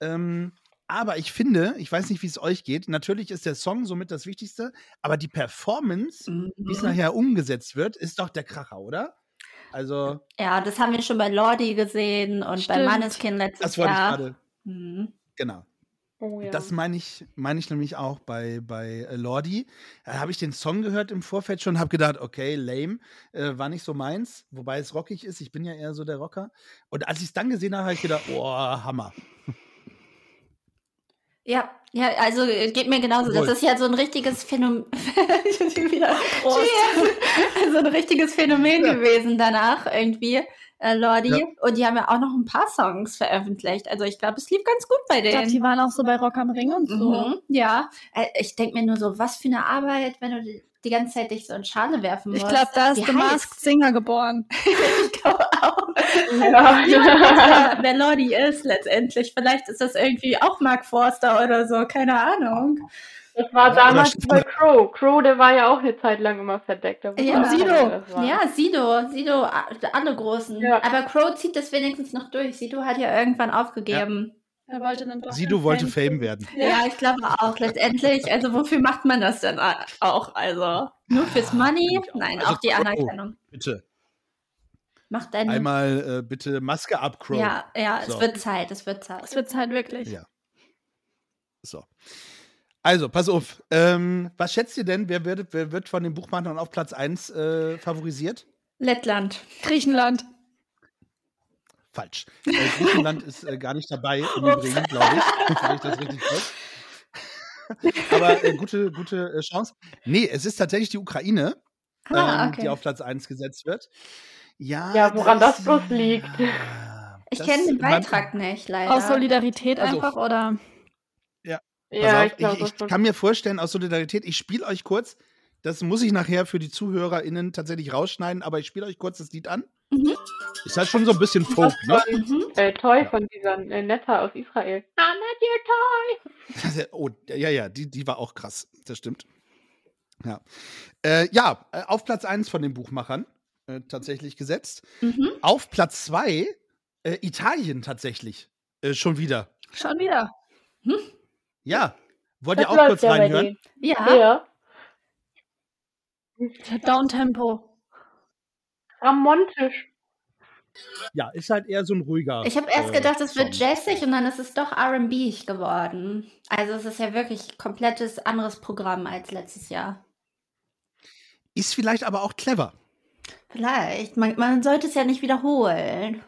ähm, aber ich finde, ich weiß nicht, wie es euch geht, natürlich ist der Song somit das Wichtigste, aber die Performance, wie es Mhm. nachher umgesetzt wird, ist doch der Kracher, oder? Also, Ja, das haben wir schon bei Lordi gesehen und bei Stimmt. Manneskin letztes das wollte ich Jahr. gerade, Mhm. genau. Oh ja. Das meine ich, meine ich nämlich auch bei, bei äh, Lordi. Da habe ich den Song gehört im Vorfeld schon, habe gedacht, okay, lame, äh, war nicht so meins, wobei es rockig ist. Ich bin ja eher so der Rocker. Und als ich es dann gesehen habe, habe ich gedacht, oh, Hammer. Ja, ja, also äh, geht mir genauso. Das ist ja so ein richtiges Phänomen. (laughs) also ein richtiges Phänomen Ja. gewesen danach irgendwie, äh, Lordi. Ja. Und die haben ja auch noch ein paar Songs veröffentlicht. Also ich glaube, es lief ganz gut bei Ich glaube, denen. die waren auch so bei Rock am Ring und so. Mhm. Ja, Äh, ich denke mir nur so, was für eine Arbeit, wenn du die, die ganze Zeit dich so in Schale werfen musst. Ich glaube, da ist Wie The heiß? Masked Singer geboren. (laughs) ich glaube auch. Ja. Ja, wer Lordi ist letztendlich. Vielleicht ist das irgendwie auch Mark Forster oder so, keine Ahnung. Das war damals bei Crow. Crow, der war ja auch eine Zeit lang immer verdeckt. Ja. Sido. Ja, Sido, Sido, alle Großen. Ja. Aber Crow zieht das wenigstens noch durch. Sido hat ja irgendwann aufgegeben. Er wollte dann doch Sido wollte Fame werden. Ja, ich glaube auch letztendlich. Also wofür macht man das denn auch? Also nur fürs Money? Nein, Also auch die. Anerkennung. Bitte. Macht deine. Einmal äh, bitte Maske ab, Crow. Ja, ja, es So. wird Zeit, es wird Zeit. Es wird Zeit wirklich. Ja. So. Also, pass auf. Ähm, was schätzt ihr denn, wer wird, wer wird von den Buchmachern auf Platz 1 äh, favorisiert? Lettland. Griechenland. Falsch. Äh, Griechenland ist äh, gar nicht dabei im Übrigen, glaube ich. Ich das richtig weiß. (laughs) Aber äh, gute, gute äh, Chance. Nee, es ist tatsächlich die Ukraine, Ah, ähm, okay. die auf Platz 1 gesetzt wird. Ja, Ja, woran da das ist- bloß liegt. Ja, Ich das- kenne den man- Beitrag nicht, leider. Aus Solidarität Also- einfach oder? Pass Ja, auf, ich glaube ich, ich kann mir vorstellen, aus Solidarität, ich spiele euch kurz, das muss ich nachher für die ZuhörerInnen tatsächlich rausschneiden, aber ich spiele euch kurz das Lied an. Mhm. Ist halt schon so ein bisschen Folk, ne? Mhm. Äh, Toy von dieser äh, Netta aus Israel. I'm not your toy. Oh, ja, ja, die, die war auch krass, das stimmt. Ja, äh, ja äh, auf Platz 1 von den Buchmachern äh, tatsächlich gesetzt. Mhm. Auf Platz 2 äh, Italien tatsächlich äh, schon wieder. Schon wieder. Ja, wollt Das ihr auch läuft kurz ja reinhören? Ja. Ja. Downtempo. Ramontisch. Ja, ist halt eher so ein ruhiger. Ich habe erst äh, gedacht, es wird jazzig und dann ist es doch R&B geworden. Also es ist ja wirklich komplettes anderes Programm als letztes Jahr. Ist vielleicht aber auch clever. Vielleicht. Man, man sollte es ja nicht wiederholen.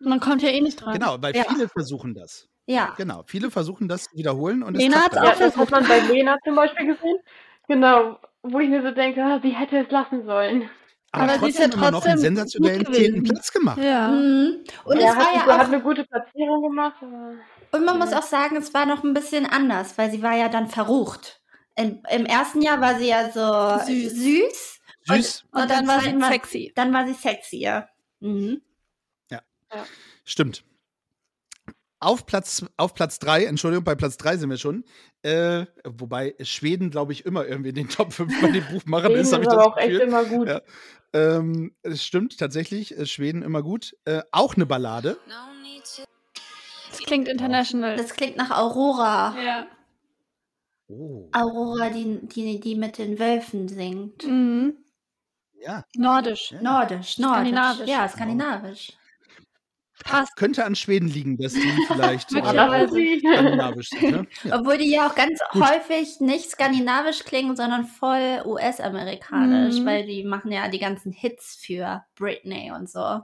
Man kommt ja eh nicht dran. Genau, weil Ja. viele versuchen das. Ja. Genau, viele versuchen das zu wiederholen und es Lena klappt hat's dann. Ja, auch das hat man bei Lena zum Beispiel gesehen. Genau. Wo ich mir so denke, ah, sie hätte es lassen sollen. aber, Aber sie ist ja trotzdem noch einen sensationellen zehnten. Platz gemacht. Ja. Mhm. Und er es hat, war hat ja auch, eine gute Platzierung gemacht. Aber und man muss Ja. auch sagen, es war noch ein bisschen anders, weil sie war ja dann verrucht. Im, im ersten Jahr war sie ja so Süß. süß. Süß, Und, dann war sie sexy. Dann war sie sexy, ja. Mhm. stimmt. Auf Platz, auf Platz 3, Entschuldigung, bei Platz 3 sind wir schon. Äh, wobei Schweden, glaube ich, immer irgendwie in den Top 5 bei den (laughs) Buchmachern Schweden ist, ist habe ich aber das auch echt Gefühl. immer gut. Ja. Ähm, es stimmt tatsächlich, äh, Schweden immer gut. Äh, auch eine Ballade. Das klingt international. Das klingt nach Aurora. ja. Oh, Aurora, die, die, die mit den Wölfen singt. Mhm. ja. Nordisch. Ja. Nordisch, nordisch. Skandinavisch. Ja, skandinavisch. Passt. Könnte an Schweden liegen, dass die (laughs) vielleicht äh, skandinavisch sind. Ne? (laughs) Ja. Obwohl die ja auch ganz Gut. häufig nicht skandinavisch klingen, sondern voll US-amerikanisch, Mhm. weil die machen ja die ganzen Hits für Britney und so.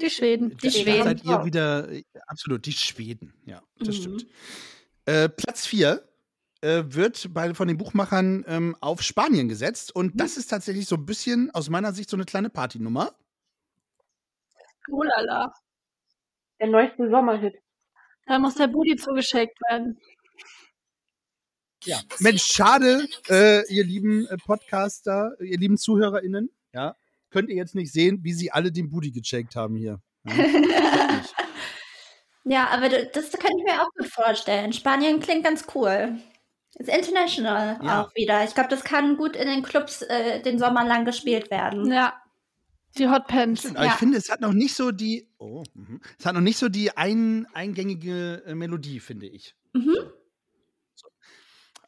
Die Schweden. Die Da Schweden. seid ihr wieder, äh, absolut, die Schweden. Ja, das Mhm. stimmt. Äh, Platz 4 äh, wird bei, von den Buchmachern ähm, auf Spanien gesetzt. Und Mhm. das ist tatsächlich so ein bisschen, aus meiner Sicht, so eine kleine Partynummer. Oh lala. Der neueste Sommerhit. Da muss der Booty zugeschickt werden. Ja. Mensch, schade, äh, ihr lieben äh, Podcaster, ihr lieben ZuhörerInnen, ja, könnt ihr jetzt nicht sehen, wie sie alle den Booty gecheckt haben hier. Ja, (laughs) ja aber das könnte ich mir auch gut vorstellen. Spanien klingt ganz cool. Ist international ja. auch wieder. Ich glaube, das kann gut in den Clubs äh, den Sommer lang gespielt werden. Ja. Die Hot Pants. Stimmt, aber ja. ich finde, es hat noch nicht so die, oh, mh. es hat noch nicht so die ein, eingängige äh, Melodie, finde ich. Mhm.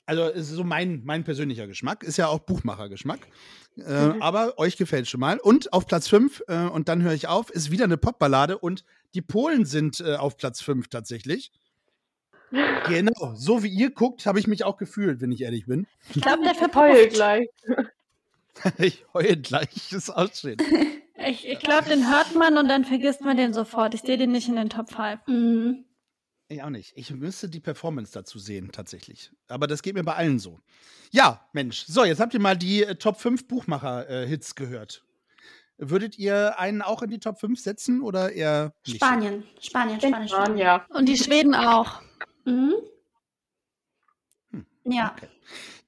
Also es ist so mein, mein persönlicher Geschmack, ist ja auch Buchmachergeschmack. Äh, mhm. Aber euch gefällt schon mal. Und auf Platz 5, äh, und dann höre ich auf, ist wieder eine Popballade und die Polen sind äh, auf Platz 5 tatsächlich. Genau, so wie ihr guckt, habe ich mich auch gefühlt, wenn ich ehrlich bin. Ich glaube, der verpullt gleich. (laughs) ich heule gleich, ist ausstehen. (laughs) Ich, ich glaube, den hört man und dann vergisst man den sofort. Ich sehe den nicht in den Top 5. Mhm. Ich auch nicht. Ich müsste die Performance dazu sehen, tatsächlich. Aber das geht mir bei allen so. Ja, Mensch. So, jetzt habt ihr mal die äh, Top 5 Buchmacher-Hits äh, gehört. Würdet ihr einen auch in die Top 5 setzen oder eher nicht? Spanien. Spanien, Spanien, Spanien. Ja. Und die Schweden auch. Mhm. Hm, ja. Okay.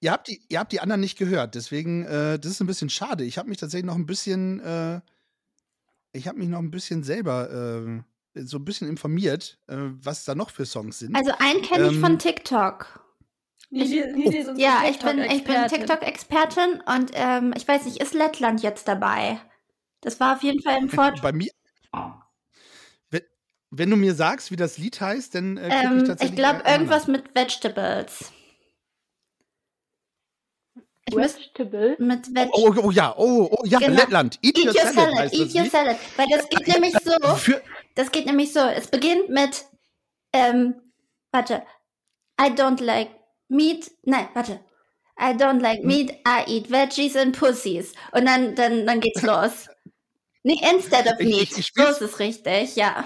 Ihr, habt die, ihr habt die anderen nicht gehört, deswegen, äh, das ist ein bisschen schade. Ich habe mich tatsächlich noch ein bisschen, äh, ich habe mich noch ein bisschen selber äh, so ein bisschen informiert, äh, was da noch für Songs sind. Also einen kenne ich ähm, von TikTok. Ich, oh. ja, ich bin, ich bin TikTok-Expertin und ähm, ich weiß nicht, ist Lettland jetzt dabei? Das war auf jeden Fall im Fort. Bei mir. Wenn, wenn, du mir sagst, wie das Lied heißt, dann äh, ähm, ich tatsächlich. Ich glaube, irgendwas mit Vegetables. Ich Vegetables? Mit Veg oh, oh, oh, ja, oh, oh ja, genau. Lettland. Eat, Eat your, salad. salad Eat your salad. Weil das geht (laughs) nämlich so. Für, das geht nämlich so. Es beginnt mit, ähm, warte, I don't like meat. Nein, warte. I don't like hm. meat, I eat veggies and pussies. Und dann, dann, dann geht's los. Nee, instead of meat. Ich, ich, ich so ist es richtig, ja.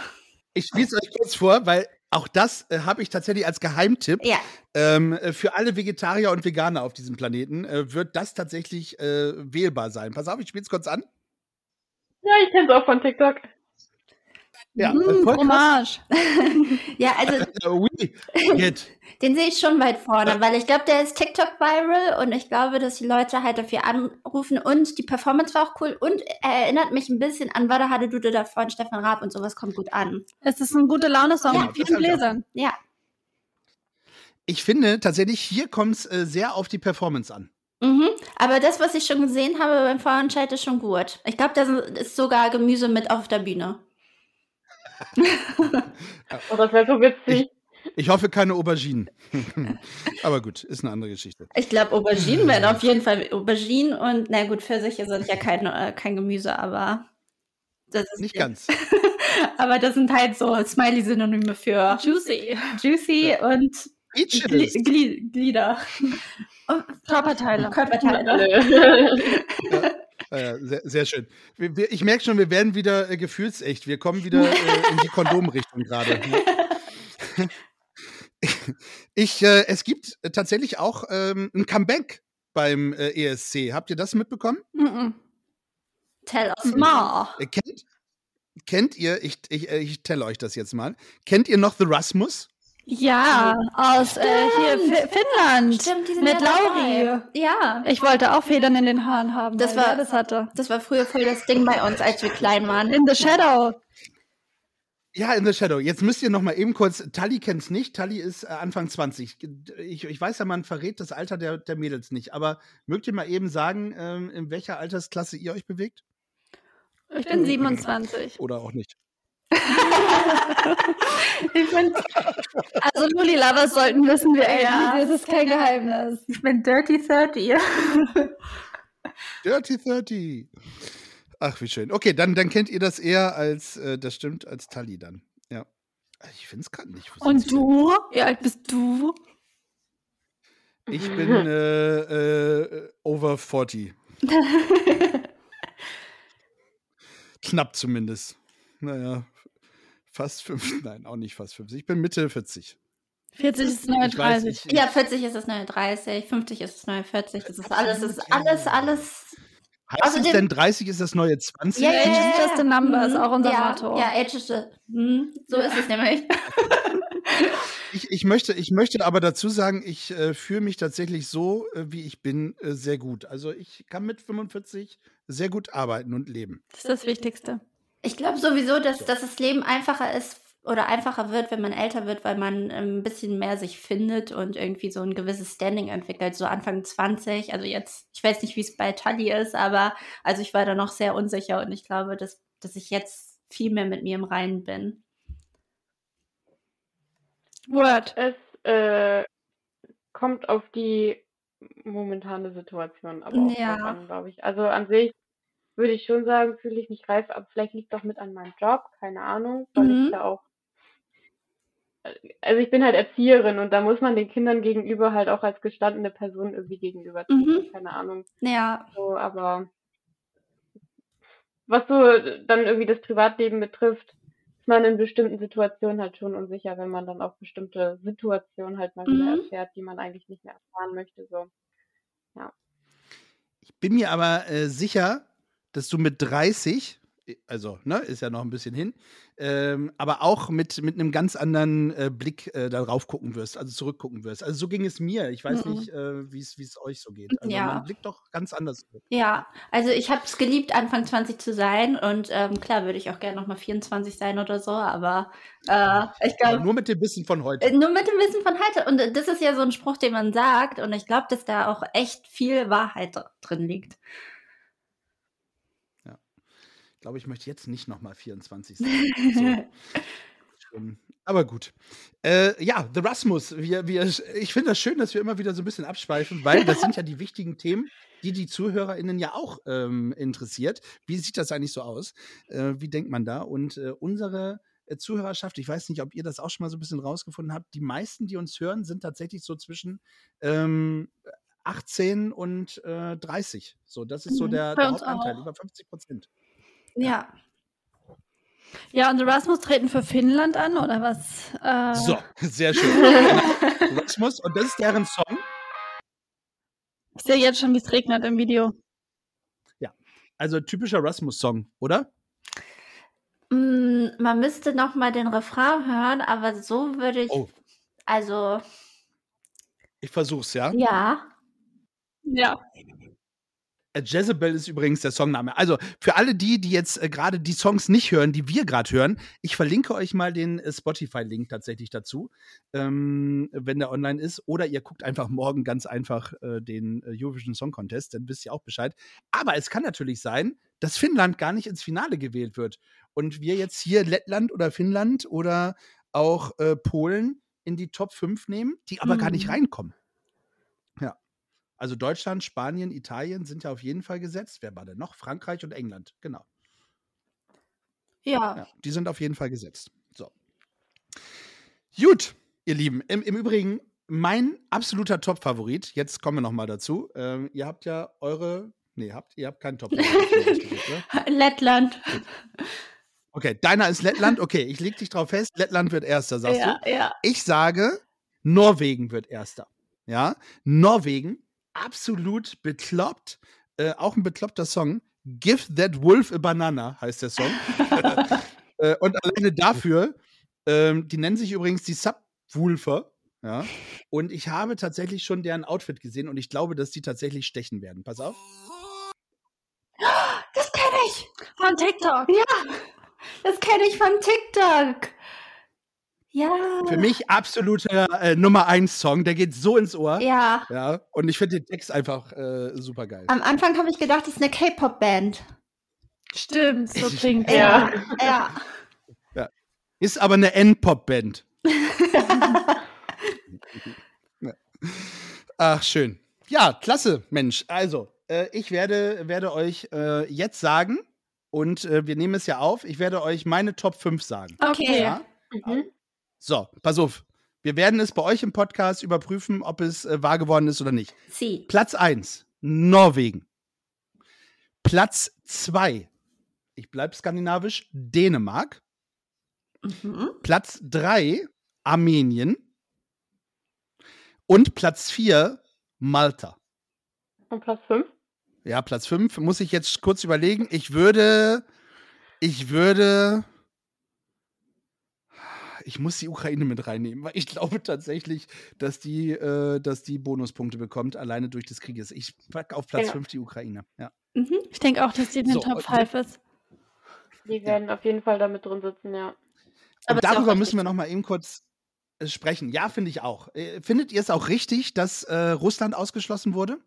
Ich spiele es euch kurz vor, weil auch das äh, habe ich tatsächlich als Geheimtipp. Ja. Ähm, äh, für alle Vegetarier und Veganer auf diesem Planeten äh, wird das tatsächlich äh, wählbar sein. Pass auf, ich spiele es kurz an. Ja, ich kenne es auch von TikTok. Ja, mmh, Fromage. (laughs) ja, also (laughs) (laughs) den sehe ich schon weit vorne, weil ich glaube, der ist TikTok viral und ich glaube, dass die Leute halt dafür anrufen und die Performance war auch cool und er erinnert mich ein bisschen an Wada Hade Dude da von Stefan Raab und sowas kommt gut an. Es ist ein gute Laune-Song ja, mit vielen Bläsern. Ja. Ich finde tatsächlich, hier kommt es äh, sehr auf die Performance an. Mhm, aber das, was ich schon gesehen habe beim Vorentscheid, ist schon gut. Ich glaube, da ist sogar Gemüse mit auf der Bühne. (laughs) oh, das wäre so witzig. Ich, ich, hoffe keine Auberginen. (laughs) Aber gut, ist eine andere Geschichte. Ich glaube, Auberginen (laughs) wären auf jeden Fall Auberginen und na gut, Pfirsiche sind ja kein, äh, kein Gemüse, aber das ist nicht ganz. aber das sind halt so Smiley-Synonyme für Juicy. Juicy ja. und Gl Gl Glieder. Und Körperteile. Körperteile. ja. Ja, sehr, sehr, schön. Wir, ich merke schon, wir werden wieder äh, gefühlsecht. Wir kommen wieder äh, in die Kondomrichtung gerade. (laughs) (laughs) Ich, äh, es gibt tatsächlich auch ähm, ein Comeback beim äh, ESC. Habt ihr das mitbekommen? Mm -mm. Tell us more. Äh, kennt, kennt ihr, ich, ich, äh, ich telle euch das jetzt mal, kennt ihr noch The Rasmus? Ja, aus äh, hier Finnland. Stimmt, die sind mit Lauri. Dabei. Ja. Ich wollte auch Federn in den Haaren haben. Das war das hatte. Das war früher voll das Ding bei uns, als wir klein waren. In the Shadow. Ja, in the Shadow. Jetzt müsst ihr noch mal eben kurz. Tali kennt's nicht. Tali ist äh, Anfang 20. Ich, ich, weiß ja, man verrät das Alter der, der Mädels nicht. Aber mögt ihr mal eben sagen, ähm, in welcher Altersklasse ihr euch bewegt? Ich bin 27. Oder auch nicht. (laughs) ich bin, also Luli Lovers sollten wissen wir ja. das ist kein Geheimnis. Ich bin Dirty 30. (laughs) Dirty 30. Ach, wie schön. Okay, dann, dann kennt ihr das eher als, äh, das stimmt, als Tali dann. Ja. Ich finde es gerade nicht. Und du? Wie alt bist du? Ich bin äh, äh, over 40. (laughs) Knapp zumindest. Naja, Fast 50, (laughs) nein, auch nicht fast 50. Ich bin Mitte 40. 40 ist 39. ja, 40 ist das 39, 50 ist das 49. Das ist alles, das ist alles, alles Heißt es denn 30 ist das neue 20? Ja, Age is just a number mhm. ist auch unser ja, Motto. Ja, Age is a, mhm. so ist es nämlich. (laughs) ich, ich, möchte, ich möchte aber dazu sagen, ich äh, fühle mich tatsächlich so, äh, wie ich bin, äh, sehr gut. Also ich kann mit 45 sehr gut arbeiten und leben. Das ist das Wichtigste. Ich glaube sowieso, dass, dass das Leben einfacher ist oder einfacher wird, wenn man älter wird, weil man ein bisschen mehr sich findet und irgendwie so ein gewisses Standing entwickelt. So Anfang 20, also jetzt, ich weiß nicht, wie es bei Tully ist, aber also ich war da noch sehr unsicher und ich glaube, dass, dass ich jetzt viel mehr mit mir im Reinen bin. Word. Es äh, kommt auf die momentane Situation aber auch ja. an, glaube ich. Also an sich würde ich schon sagen, fühle ich mich reif, aber vielleicht liegt es auch mit an meinem Job, keine Ahnung, weil mhm. ich da auch also ich bin halt Erzieherin und da muss man den Kindern gegenüber halt auch als gestandene Person irgendwie gegenüber mhm. keine Ahnung. Ja. So, aber was so dann irgendwie das Privatleben betrifft, ist man in bestimmten Situationen halt schon unsicher, wenn man dann auch bestimmte Situationen halt mal mhm. wieder erfährt, die man eigentlich nicht mehr erfahren möchte. So. Ja. Ich bin mir aber äh, sicher, dass du mit 30 also, ne, ist ja noch ein bisschen hin, ähm, aber auch mit, mit einem ganz anderen äh, Blick äh, darauf gucken wirst, also zurückgucken wirst. Also so ging es mir. Ich weiß mhm. nicht, äh, wie es euch so geht. Also ja. man blickt doch ganz anders. Ja, also ich habe es geliebt, Anfang 20 zu sein und ähm, klar würde ich auch gerne nochmal 24 sein oder so, aber äh, ich glaube. Nur mit dem Wissen von heute. Äh, nur mit dem Wissen von heute. Und äh, das ist ja so ein Spruch, den man sagt und ich glaube, dass da auch echt viel Wahrheit drin liegt glaube, ich möchte jetzt nicht nochmal 24 sein. (laughs) So. Aber gut. Äh, ja, The Rasmus. Wir, wir, ich finde das schön, dass wir immer wieder so ein bisschen abschweifen, weil das sind ja die wichtigen Themen, die die ZuhörerInnen ja auch ähm, interessiert. Wie sieht das eigentlich so aus? Äh, wie denkt man da? Und äh, unsere äh, Zuhörerschaft, ich weiß nicht, ob ihr das auch schon mal so ein bisschen rausgefunden habt, die meisten, die uns hören, sind tatsächlich so zwischen ähm, 18 und 30. Äh, so, das ist so mhm. der, der Hauptanteil, über 50 Prozent. Ja. Ja, und Erasmus treten für Finnland an, oder was? Äh... So, (laughs) sehr schön. (laughs) Erasmus, und das ist deren Song. Ich sehe jetzt schon, wie es regnet im Video. Ja, also typischer Rasmus-Song, oder? Mm, man müsste noch mal den Refrain hören, aber so würde ich. Oh. Also. Ich versuch's, ja? Ja. Ja. Äh, Jezebel ist übrigens der Songname. Also für alle die, die jetzt äh, gerade die Songs nicht hören, die wir gerade hören, ich verlinke euch mal den äh, Spotify-Link tatsächlich dazu, ähm, wenn der online ist. Oder ihr guckt einfach morgen ganz einfach äh, den äh, Eurovision Song Contest, dann wisst ihr auch Bescheid. Aber es kann natürlich sein, dass Finnland gar nicht ins Finale gewählt wird und wir jetzt hier Lettland oder Finnland oder auch äh, Polen in die Top 5 nehmen, die aber mhm. gar nicht mhm. reinkommen. Also Deutschland, Spanien, Italien sind ja auf jeden Fall gesetzt. Wer war denn noch? Frankreich und England, genau. Ja. ja die sind auf jeden Fall gesetzt. So. Gut, ihr Lieben. Im, im Übrigen, mein absoluter Top-Favorit, jetzt kommen wir noch mal dazu. Ähm, ihr habt ja eure, nee, habt, ihr habt keinen Top-Favorit. ne? (laughs) Lettland. Okay, deiner ist Lettland. Okay, ich leg dich drauf fest. Lettland wird Erster, sagst ja, du? Ja. Ich sage, Norwegen wird Erster. Ja, Norwegen absolut bekloppt. Äh, auch ein bekloppter Song. Give That Wolf a Banana heißt der Song. (laughs) äh, und alleine dafür, ähm, die nennen sich übrigens die Subwoofer. Ja. Und ich habe tatsächlich schon deren Outfit gesehen und ich glaube, dass die tatsächlich stechen werden. Pass auf. Das kenne ich von TikTok. Ja, das kenne ich von TikTok. Ja. Für mich absoluter äh, Nummer 1 Song. Der geht so ins Ohr. Ja. Ja. Und ich finde den Text einfach äh, super geil. Am Anfang habe ich gedacht, das ist eine K-Pop-Band. Stimmt, so (laughs) klingt ja. ja. ja. Ist aber eine N-Pop-Band. (laughs) (laughs) Ach, schön. Ja, klasse, Mensch. Also, äh, ich werde, werde euch äh, jetzt sagen, und äh, wir nehmen es ja auf, ich werde euch meine Top 5 sagen. Okay. Ja? Mhm. So, pass auf. Wir werden es bei euch im Podcast überprüfen, ob es äh, wahr geworden ist oder nicht. Sie. Platz 1, Norwegen. Platz 2, ich bleibe skandinavisch, Dänemark. Mhm. Platz 3, Armenien. Und Platz 4, Malta. Und Platz 5? Ja, Platz 5 muss ich jetzt kurz überlegen. Ich würde, ich würde, ich muss die Ukraine mit reinnehmen, weil ich glaube tatsächlich, dass die, äh, dass die Bonuspunkte bekommt, alleine durch des Krieges. Ich packe auf Platz 5 ja. die Ukraine. Ja. Mhm. Ich denke auch, dass die in den so, Top 5 ist. Die werden ja. auf jeden Fall damit drin sitzen, ja. Aber darüber müssen wir noch mal eben kurz äh, sprechen. Ja, finde ich auch. Äh, findet ihr es auch richtig, dass äh, Russland ausgeschlossen wurde?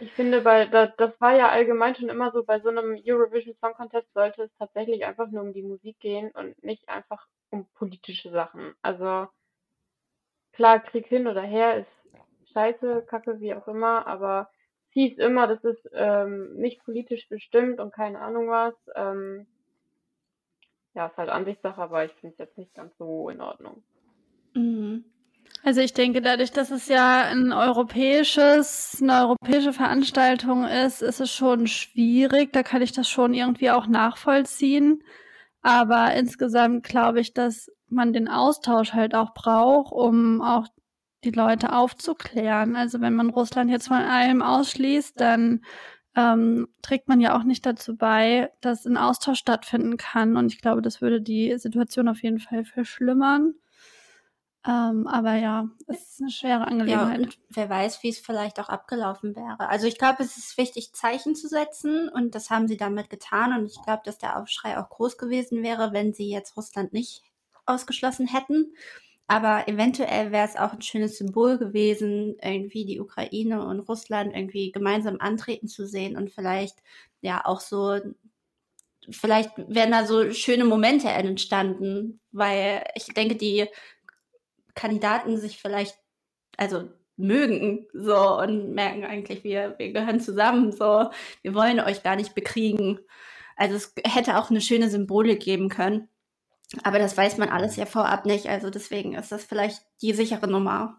Ich finde, weil das, das war ja allgemein schon immer so, bei so einem Eurovision Song Contest sollte es tatsächlich einfach nur um die Musik gehen und nicht einfach um politische Sachen. Also klar, Krieg hin oder her ist scheiße, kacke, wie auch immer, aber es hieß immer, das ist ähm, nicht politisch bestimmt und keine Ahnung was. Ähm, ja, ist halt Ansichtssache, aber ich finde es jetzt nicht ganz so in Ordnung. Mhm. Also ich denke, dadurch, dass es ja ein europäisches, eine europäische Veranstaltung ist, ist es schon schwierig. Da kann ich das schon irgendwie auch nachvollziehen. Aber insgesamt glaube ich, dass man den Austausch halt auch braucht, um auch die Leute aufzuklären. Also wenn man Russland jetzt von allem ausschließt, dann ähm, trägt man ja auch nicht dazu bei, dass ein Austausch stattfinden kann. Und ich glaube, das würde die Situation auf jeden Fall verschlimmern. Ähm, aber ja, es ist eine schwere Angelegenheit. Ja, und wer weiß, wie es vielleicht auch abgelaufen wäre. Also ich glaube, es ist wichtig, Zeichen zu setzen und das haben sie damit getan. Und ich glaube, dass der Aufschrei auch groß gewesen wäre, wenn sie jetzt Russland nicht ausgeschlossen hätten. Aber eventuell wäre es auch ein schönes Symbol gewesen, irgendwie die Ukraine und Russland irgendwie gemeinsam antreten zu sehen und vielleicht ja auch so, vielleicht wären da so schöne Momente entstanden, weil ich denke, die Kandidaten sich vielleicht, also mögen so und merken eigentlich, wir, wir gehören zusammen, so, wir wollen euch gar nicht bekriegen. Also es hätte auch eine schöne Symbolik geben können. Aber das weiß man alles ja vorab nicht. Also deswegen ist das vielleicht die sichere Nummer.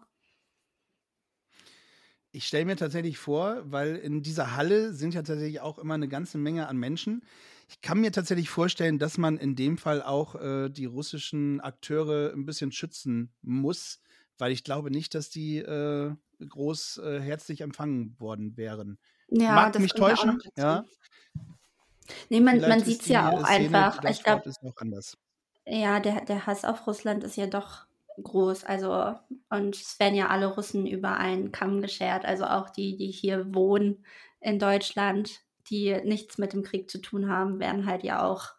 Ich stelle mir tatsächlich vor, weil in dieser Halle sind ja tatsächlich auch immer eine ganze Menge an Menschen. Ich kann mir tatsächlich vorstellen, dass man in dem Fall auch äh, die russischen Akteure ein bisschen schützen muss, weil ich glaube nicht, dass die äh, groß äh, herzlich empfangen worden wären. Ja, Mag mich täuschen, ja. Nee, man, man sieht es ja auch Szene einfach. Ich glaube, ja, der, der Hass auf Russland ist ja doch groß. Also, und es werden ja alle Russen über einen Kamm geschert. Also auch die, die hier wohnen in Deutschland die nichts mit dem Krieg zu tun haben, werden halt ja auch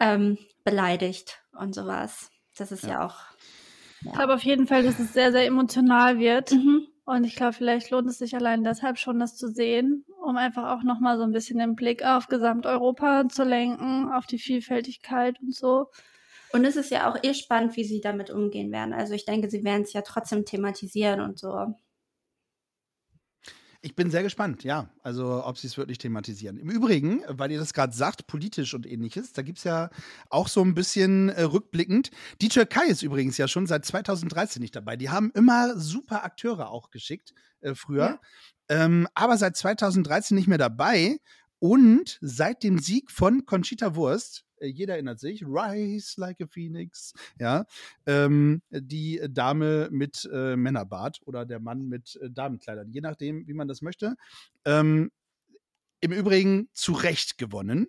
ähm, beleidigt und sowas. Das ist ja, ja auch. Ja. Ich glaube auf jeden Fall, dass es sehr, sehr emotional wird. Mhm. Und ich glaube, vielleicht lohnt es sich allein deshalb schon, das zu sehen, um einfach auch nochmal so ein bisschen den Blick auf Gesamteuropa zu lenken, auf die Vielfältigkeit und so. Und es ist ja auch eh spannend, wie sie damit umgehen werden. Also ich denke, sie werden es ja trotzdem thematisieren und so. Ich bin sehr gespannt, ja. Also, ob sie es wirklich thematisieren. Im Übrigen, weil ihr das gerade sagt, politisch und ähnliches, da gibt es ja auch so ein bisschen äh, rückblickend. Die Türkei ist übrigens ja schon seit 2013 nicht dabei. Die haben immer super Akteure auch geschickt äh, früher. Ja. Ähm, aber seit 2013 nicht mehr dabei. Und seit dem Sieg von Conchita Wurst jeder erinnert sich, Rise like a Phoenix, ja, ähm, die Dame mit äh, Männerbart oder der Mann mit äh, Damenkleidern, je nachdem, wie man das möchte. Ähm, Im Übrigen zu Recht gewonnen,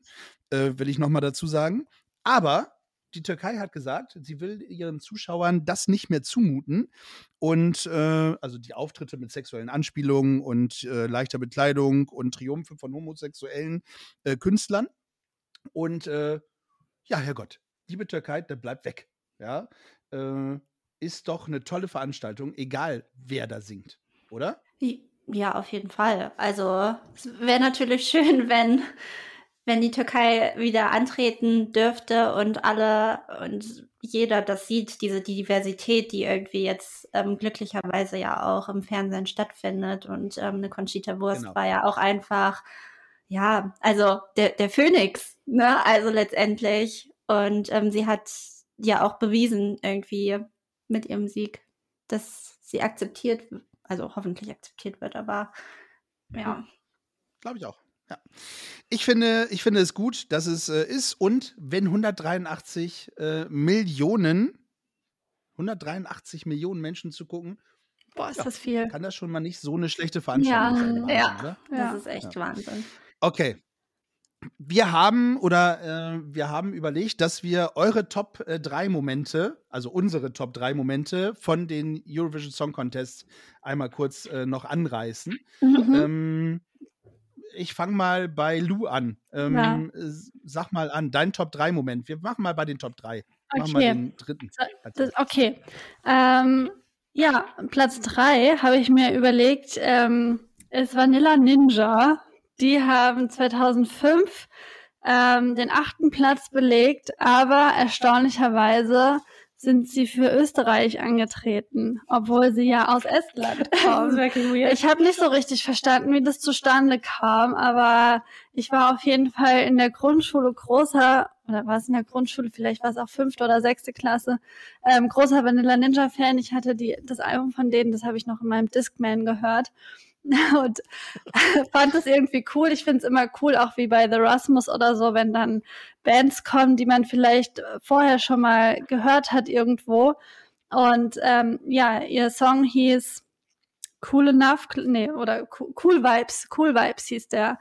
äh, will ich nochmal dazu sagen. Aber die Türkei hat gesagt, sie will ihren Zuschauern das nicht mehr zumuten. Und äh, also die Auftritte mit sexuellen Anspielungen und äh, leichter Bekleidung und Triumphe von homosexuellen äh, Künstlern. Und äh, ja, Herrgott, liebe Türkei, der bleibt weg. Ja, äh, ist doch eine tolle Veranstaltung, egal wer da singt, oder? Ja, auf jeden Fall. Also es wäre natürlich (laughs) schön, wenn, wenn die Türkei wieder antreten dürfte und alle und jeder das sieht, diese Diversität, die irgendwie jetzt ähm, glücklicherweise ja auch im Fernsehen stattfindet. Und ähm, eine Conchita Wurst genau. war ja auch einfach, ja, also der, der Phönix Ne? Also letztendlich. Und ähm, sie hat ja auch bewiesen, irgendwie mit ihrem Sieg, dass sie akzeptiert, also hoffentlich akzeptiert wird, aber ja. Glaube ich auch. Ja. Ich finde, ich finde es gut, dass es äh, ist. Und wenn 183 äh, Millionen, 183 Millionen Menschen zu gucken, Boah, ist ja, das viel. Kann das schon mal nicht so eine schlechte Veranstaltung ja, sein. Ja, ja, das ist echt. Wahnsinn. Okay. Wir haben oder äh, wir haben überlegt, dass wir eure Top 3 äh, Momente, also unsere Top 3 Momente von den Eurovision Song Contests einmal kurz äh, noch anreißen. Mhm. Ähm, ich fange mal bei Lou an. Ähm, ja. Sag mal an, dein Top 3 Moment. Wir machen mal bei den Top 3. Okay. Machen mal den dritten. Das, okay. Ähm, ja, Platz 3 habe ich mir überlegt, ähm, ist Vanilla Ninja. Die haben 2005 ähm, den achten Platz belegt, aber erstaunlicherweise sind sie für Österreich angetreten, obwohl sie ja aus Estland (laughs) kommen. Ich habe nicht so richtig verstanden, wie das zustande kam, aber ich war auf jeden Fall in der Grundschule großer, oder war es in der Grundschule, vielleicht war es auch fünfte oder sechste Klasse, ähm, großer Vanilla Ninja Fan. Ich hatte die, das Album von denen, das habe ich noch in meinem Discman gehört. (laughs) und fand es irgendwie cool. Ich finde es immer cool, auch wie bei The Rasmus oder so, wenn dann Bands kommen, die man vielleicht vorher schon mal gehört hat irgendwo. Und ähm, ja, ihr Song hieß Cool Enough, nee, oder Cool Vibes, Cool Vibes hieß der.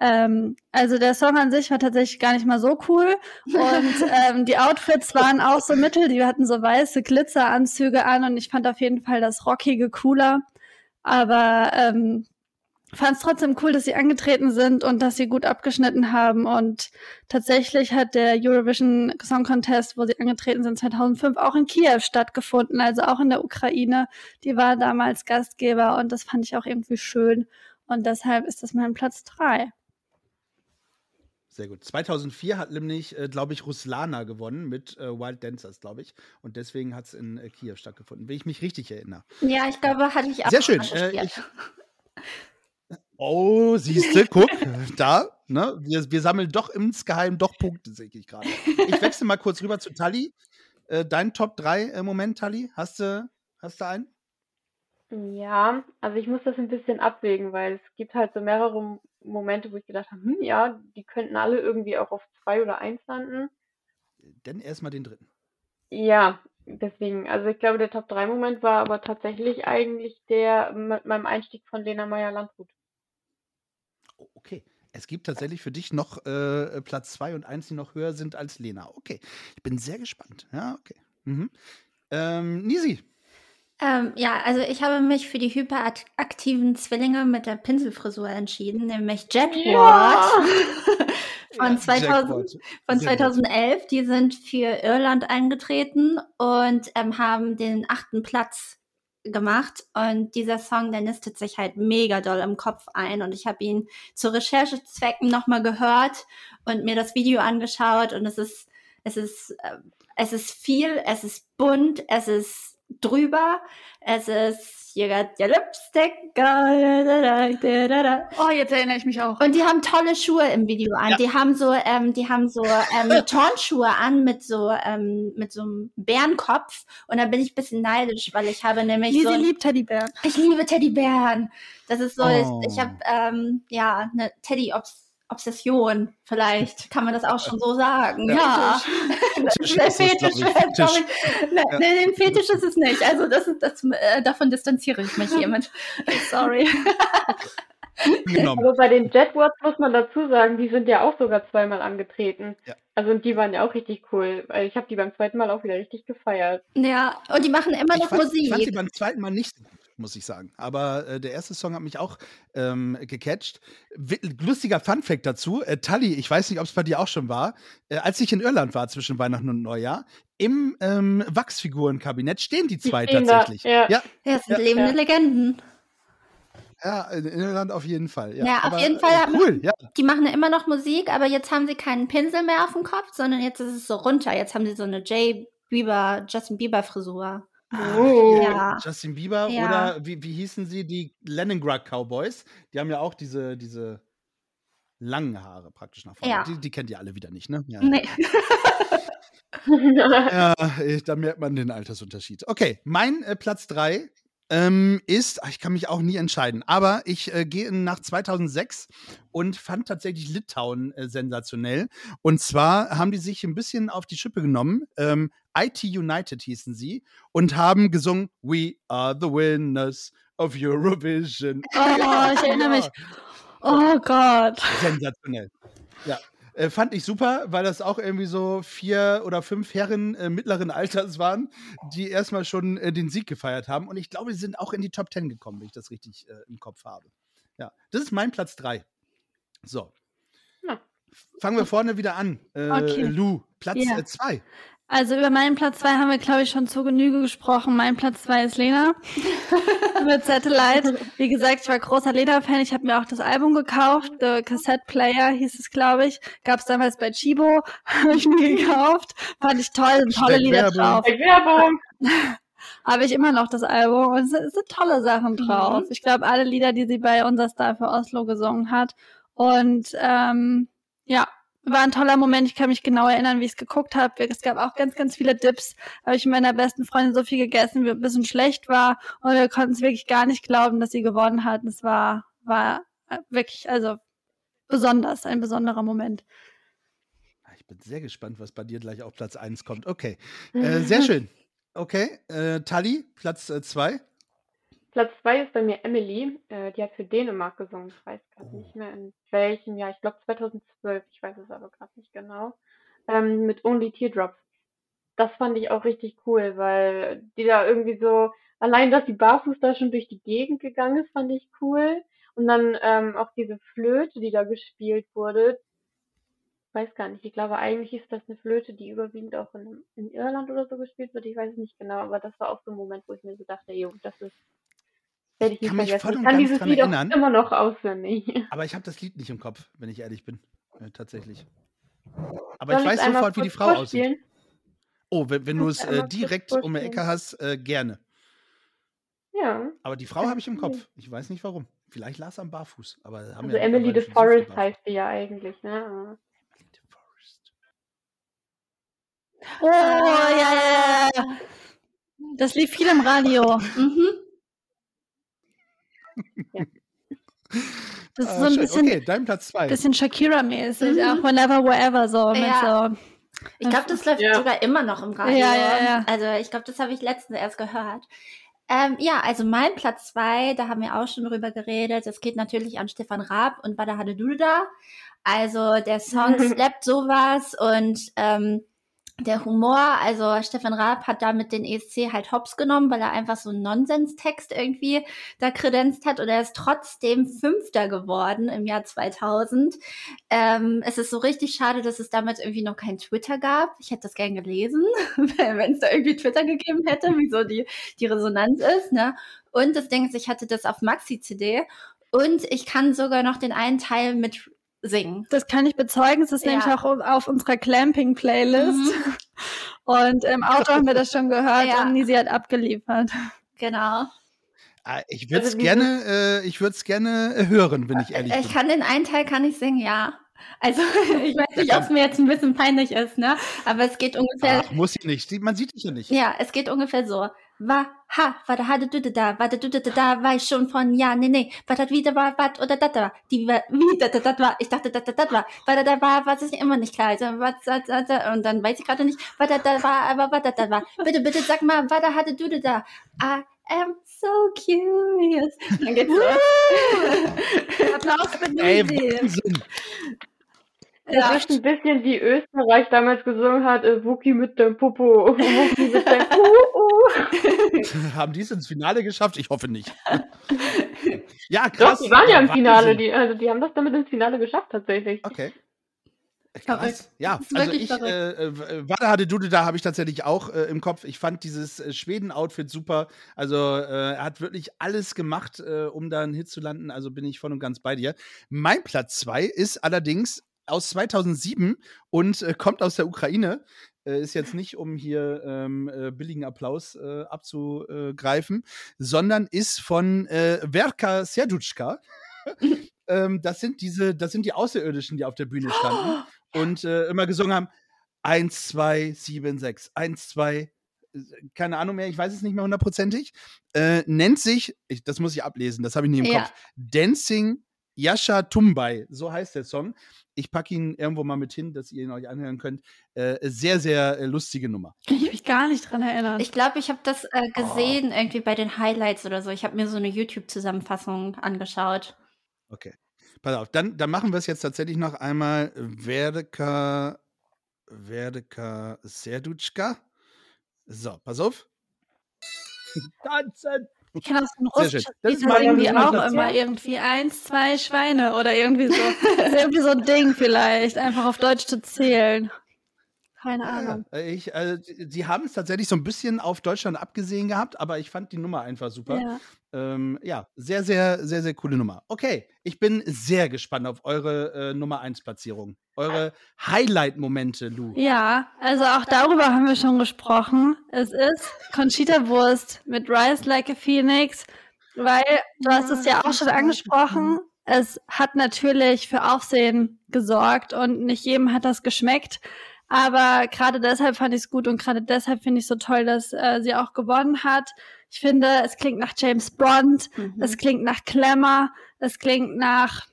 Ähm, also der Song an sich war tatsächlich gar nicht mal so cool. Und (laughs) ähm, die Outfits waren auch so mittel, die hatten so weiße Glitzeranzüge an und ich fand auf jeden Fall das Rockige cooler. Aber ähm, fand es trotzdem cool, dass sie angetreten sind und dass sie gut abgeschnitten haben. Und tatsächlich hat der Eurovision Song Contest, wo sie angetreten sind, 2005 auch in Kiew stattgefunden, also auch in der Ukraine. Die war damals Gastgeber und das fand ich auch irgendwie schön. Und deshalb ist das mein Platz drei. Sehr gut. 2004 hat nämlich, äh, glaube ich, Ruslana gewonnen mit äh, Wild Dancers, glaube ich. Und deswegen hat es in äh, Kiew stattgefunden, wenn ich mich richtig erinnere. Ja, ich glaube, hatte ich auch. Sehr schön. Äh, ich, oh, siehste, guck, (laughs) da, ne? Wir, wir, sammeln doch insgeheim doch Punkte, sehe ich gerade. Ich wechsle mal kurz rüber zu Tali. Äh, dein Top 3 äh, Moment, Tali? Hast du, hast du einen? Ja, also ich muss das ein bisschen abwägen, weil es gibt halt so mehrere Momente, wo ich gedacht habe, hm, ja, die könnten alle irgendwie auch auf zwei oder eins landen. Dann erstmal den dritten. Ja, deswegen, also ich glaube, der Top 3 Moment war aber tatsächlich eigentlich der mit meinem Einstieg von Lena Meyer-Landrut. Oh, okay. Es gibt tatsächlich für dich noch äh, Platz 2 und 1, die noch höher sind als Lena. Okay. Ich bin sehr gespannt. Ja, okay. Mhm. Ähm, Nisi, ähm, ja, also ich habe mich für die hyperaktiven Zwillinge mit der Pinselfrisur entschieden, nämlich Jetward. Ja. (laughs) von, 2000, von 2011. Die sind für Irland eingetreten und ähm, haben den achten Platz gemacht. Und dieser Song, der nistet sich halt mega doll im Kopf ein. Und ich habe ihn zu Recherchezwecken nochmal gehört und mir das Video angeschaut. Und es ist es ist äh, es ist viel, es ist bunt, es ist drüber. Es ist You got your lipstick. Oh, jetzt erinnere ich mich auch. Und die haben tolle Schuhe im Video an. Ja. Die haben so, ähm, die haben so ähm, (laughs) Turnschuhe an mit so ähm, mit so einem Bärenkopf. Und da bin ich ein bisschen neidisch, weil ich habe nämlich Lisi so. liebt Teddybären. Ich liebe Teddybären. Das ist so, oh. ich, ich habe ähm, ja eine Teddy-Obs Obsession, vielleicht (laughs) kann man das auch schon so sagen. Ja. Fetisch. (laughs) Fetisch, Fetisch. Nein, ja. Fetisch ist es nicht. Also das ist, das, äh, davon distanziere ich mich hiermit. (laughs) Sorry. Aber bei den Jetwords muss man dazu sagen, die sind ja auch sogar zweimal angetreten. Ja. Also und die waren ja auch richtig cool. Weil ich habe die beim zweiten Mal auch wieder richtig gefeiert. Ja, und die machen immer noch ich fand, Musik. Ich fand sie beim zweiten Mal nicht so gut muss ich sagen. Aber äh, der erste Song hat mich auch ähm, gecatcht. W lustiger Funfact dazu: äh, Tully, ich weiß nicht, ob es bei dir auch schon war, äh, als ich in Irland war zwischen Weihnachten und Neujahr, im ähm, Wachsfigurenkabinett stehen die zwei stehen tatsächlich. Da, ja. ja. ja, das sind ja. lebende Legenden. Ja, in Irland auf jeden Fall. Ja, ja auf aber, jeden Fall. Äh, cool, ja. Die machen immer noch Musik, aber jetzt haben sie keinen Pinsel mehr auf dem Kopf, sondern jetzt ist es so runter. Jetzt haben sie so eine J. Bieber, Justin Bieber Frisur. Oh. Ja. Justin Bieber ja. oder wie, wie hießen sie? Die Leningrad Cowboys. Die haben ja auch diese, diese langen Haare praktisch nach vorne. Ja. Die, die kennt ihr alle wieder nicht, ne? Ja. Nee. (laughs) ja, da merkt man den Altersunterschied. Okay, mein äh, Platz 3 ähm, ist, ich kann mich auch nie entscheiden, aber ich äh, gehe nach 2006 und fand tatsächlich Litauen äh, sensationell. Und zwar haben die sich ein bisschen auf die Schippe genommen. Ähm, IT United hießen sie und haben gesungen We are the winners of Eurovision. Oh, ich erinnere mich. (laughs) Oh Gott. Sensationell. Ja. Äh, fand ich super, weil das auch irgendwie so vier oder fünf Herren äh, mittleren Alters waren, die erstmal schon äh, den Sieg gefeiert haben. Und ich glaube, sie sind auch in die Top Ten gekommen, wenn ich das richtig äh, im Kopf habe. Ja, das ist mein Platz drei. So. Ja. Fangen wir vorne wieder an. Äh, okay. Lou, Platz ja. Äh, zwei. Also über meinen Platz 2 haben wir, glaube ich, schon zur Genüge gesprochen. Mein Platz 2 ist Lena (laughs) mit Satellite. Wie gesagt, ich war großer Lena-Fan. Ich habe mir auch das Album gekauft. The Cassette Player hieß es, glaube ich. Gab es damals bei Chibo. habe ich mir (laughs) gekauft. Fand ich toll. Sind tolle Lieder drauf. Werbung. (laughs) habe ich immer noch das Album und es sind tolle Sachen drauf. Mhm. Ich glaube, alle Lieder, die sie bei Unser Star für Oslo gesungen hat. Und ähm, ja, war ein toller Moment. Ich kann mich genau erinnern, wie ich es geguckt habe. Es gab auch ganz, ganz viele Dips. Habe ich mit meiner besten Freundin so viel gegessen, wie ein bisschen schlecht war. Und wir konnten es wirklich gar nicht glauben, dass sie gewonnen hat. Es war, war wirklich, also besonders, ein besonderer Moment. Ich bin sehr gespannt, was bei dir gleich auf Platz 1 kommt. Okay, äh, sehr schön. Okay, äh, Tali, Platz 2. Äh, Platz zwei ist bei mir Emily. Äh, die hat für Dänemark gesungen. Ich weiß gerade oh. nicht mehr in welchem Jahr. Ich glaube 2012. Ich weiß es aber gerade nicht genau. Ähm, mit Only Teardrops. Das fand ich auch richtig cool, weil die da irgendwie so, allein, dass die barfuß da schon durch die Gegend gegangen ist, fand ich cool. Und dann ähm, auch diese Flöte, die da gespielt wurde. Ich weiß gar nicht. Ich glaube, eigentlich ist das eine Flöte, die überwiegend auch in, in Irland oder so gespielt wird. Ich weiß es nicht genau, aber das war auch so ein Moment, wo ich mir so dachte, jo, das ist werde ich nicht kann vergessen. Mich voll und ich kann dieses Lied erinnern, auch immer noch auswendig. (laughs) Aber ich habe das Lied nicht im Kopf, wenn ich ehrlich bin. Äh, tatsächlich. Aber Soll ich weiß sofort, wie die Frau aussieht. Oh, wenn, wenn du es äh, direkt um die Ecke hast, äh, gerne. Ja. Aber die Frau habe ich im Kopf. Ich weiß nicht warum. Vielleicht las am Barfuß. Aber haben also ja Emily the Forest so heißt die ja eigentlich, ne? Emily the Forest. Oh, ja, ja, ja. Das lief viel im Radio. mhm. Das ist ah, so ein bisschen, okay, dein Platz zwei. bisschen Shakira-mäßig, mhm. auch Whenever, Wherever so. Ja. so ich glaube, das läuft ja. sogar immer noch im Radio. Ja, ja, ja. Also ich glaube, das habe ich letztens erst gehört. Ähm, ja, also mein Platz zwei, da haben wir auch schon drüber geredet. Es geht natürlich an Stefan Raab und Wada Hade da. Also der Song (laughs) slappt sowas und ähm, der Humor, also Stefan Raab hat damit den ESC halt hops genommen, weil er einfach so einen Nonsenstext irgendwie da kredenzt hat und er ist trotzdem Fünfter geworden im Jahr 2000. Ähm, es ist so richtig schade, dass es damals irgendwie noch kein Twitter gab. Ich hätte das gern gelesen, (laughs) wenn es da irgendwie Twitter gegeben hätte, wieso die, die Resonanz ist. Ne? Und das Ding ist, ich hatte das auf Maxi-CD und ich kann sogar noch den einen Teil mit singen. Das kann ich bezeugen. Es ist ja. nämlich auch auf unserer Clamping-Playlist. Mhm. (laughs) Und im Auto haben wir das schon gehört ja. und Nisi hat abgeliefert. Genau. Ah, ich würde es also gerne, äh, ich würde es gerne äh, hören, wenn ich ehrlich ich bin. Ich kann den einen Teil kann ich singen, ja. Also (laughs) ich weiß nicht, ob es mir jetzt ein bisschen peinlich ist, ne? Aber es geht ungefähr. Ach, muss ich nicht. Man sieht dich ja nicht. Ja, es geht ungefähr so war, ha, war da, hatte du da, war da, du da, da, war ich schon von, ja, nee, nee, war das wieder war, was, oder das war, die war, wie, das, das war, ich dachte, das, das war, war da, da war, was ist immer nicht klar, also, was, das, das, und dann weiß ich gerade nicht, was da, da war, aber was das da war, bitte, bitte, sag mal, was da, hatte du da, I am so curious. Dann geht's los. Applaus für die ja. Das ist ein bisschen wie Österreich damals gesungen hat, äh, Wookie mit dem Popo, (laughs) Wookie mit dem. (laughs) Haben die es ins Finale geschafft? Ich hoffe nicht. (laughs) ja, krass. Doch, die waren ja im Finale, die, also die haben das damit ins Finale geschafft tatsächlich. Okay. Krass. Ja, also ich, äh, äh, Wada hatte Dude da habe ich tatsächlich auch äh, im Kopf. Ich fand dieses äh, Schweden-Outfit super. Also äh, er hat wirklich alles gemacht, äh, um da einen Hit zu landen. Also bin ich voll und ganz bei dir. Mein Platz zwei ist allerdings aus 2007 und äh, kommt aus der Ukraine. Äh, ist jetzt nicht, um hier ähm, äh, billigen Applaus äh, abzugreifen, sondern ist von äh, Verka Serduchka. (laughs) ähm, das sind diese, das sind die Außerirdischen, die auf der Bühne standen (gasps) und äh, immer gesungen haben: 1, 2, 7, 6, 1, 2, keine Ahnung mehr, ich weiß es nicht mehr hundertprozentig, nennt sich, ich, das muss ich ablesen, das habe ich nicht im ja. Kopf, Dancing Yasha Tumbai, so heißt der Song. Ich packe ihn irgendwo mal mit hin, dass ihr ihn euch anhören könnt. Äh, sehr, sehr äh, lustige Nummer. Kann ich mich gar nicht dran erinnern. Ich glaube, ich habe das äh, gesehen oh. irgendwie bei den Highlights oder so. Ich habe mir so eine YouTube-Zusammenfassung angeschaut. Okay. Pass auf, dann, dann machen wir es jetzt tatsächlich noch einmal. Werdeka, Werdeka Serdutschka. So, pass auf. Tanzen! (laughs) Ich kenne das von Russisch. Das ist irgendwie auch immer irgendwie eins, zwei Schweine oder irgendwie so. (laughs) irgendwie so ein Ding vielleicht, einfach auf Deutsch zu zählen. Keine Ahnung. Ja, ich, also, sie haben es tatsächlich so ein bisschen auf Deutschland abgesehen gehabt, aber ich fand die Nummer einfach super. Ja. Ähm, ja, sehr, sehr, sehr, sehr coole Nummer. Okay, ich bin sehr gespannt auf eure äh, Nummer 1 Platzierung. Eure Highlight-Momente, Lu. Ja, also auch darüber haben wir schon gesprochen. Es ist Conchita Wurst mit Rise Like a Phoenix, weil du hast es ja auch schon angesprochen. Es hat natürlich für Aufsehen gesorgt und nicht jedem hat das geschmeckt. Aber gerade deshalb fand ich es gut und gerade deshalb finde ich es so toll, dass äh, sie auch gewonnen hat. Ich finde, es klingt nach James Bond, mhm. es klingt nach Glamour, es klingt nach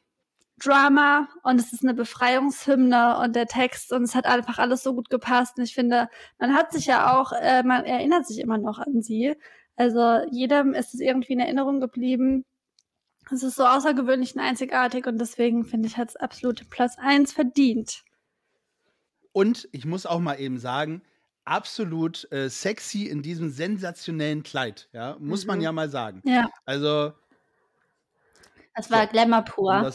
Drama und es ist eine Befreiungshymne und der Text und es hat einfach alles so gut gepasst. Und ich finde, man hat sich ja auch, äh, man erinnert sich immer noch an sie. Also jedem ist es irgendwie in Erinnerung geblieben. Es ist so außergewöhnlich und einzigartig und deswegen finde ich, hat es absolut Platz eins verdient. Und ich muss auch mal eben sagen, absolut äh, sexy in diesem sensationellen Kleid, ja, muss mhm. man ja mal sagen. Ja. Also das war so, Glamour pur.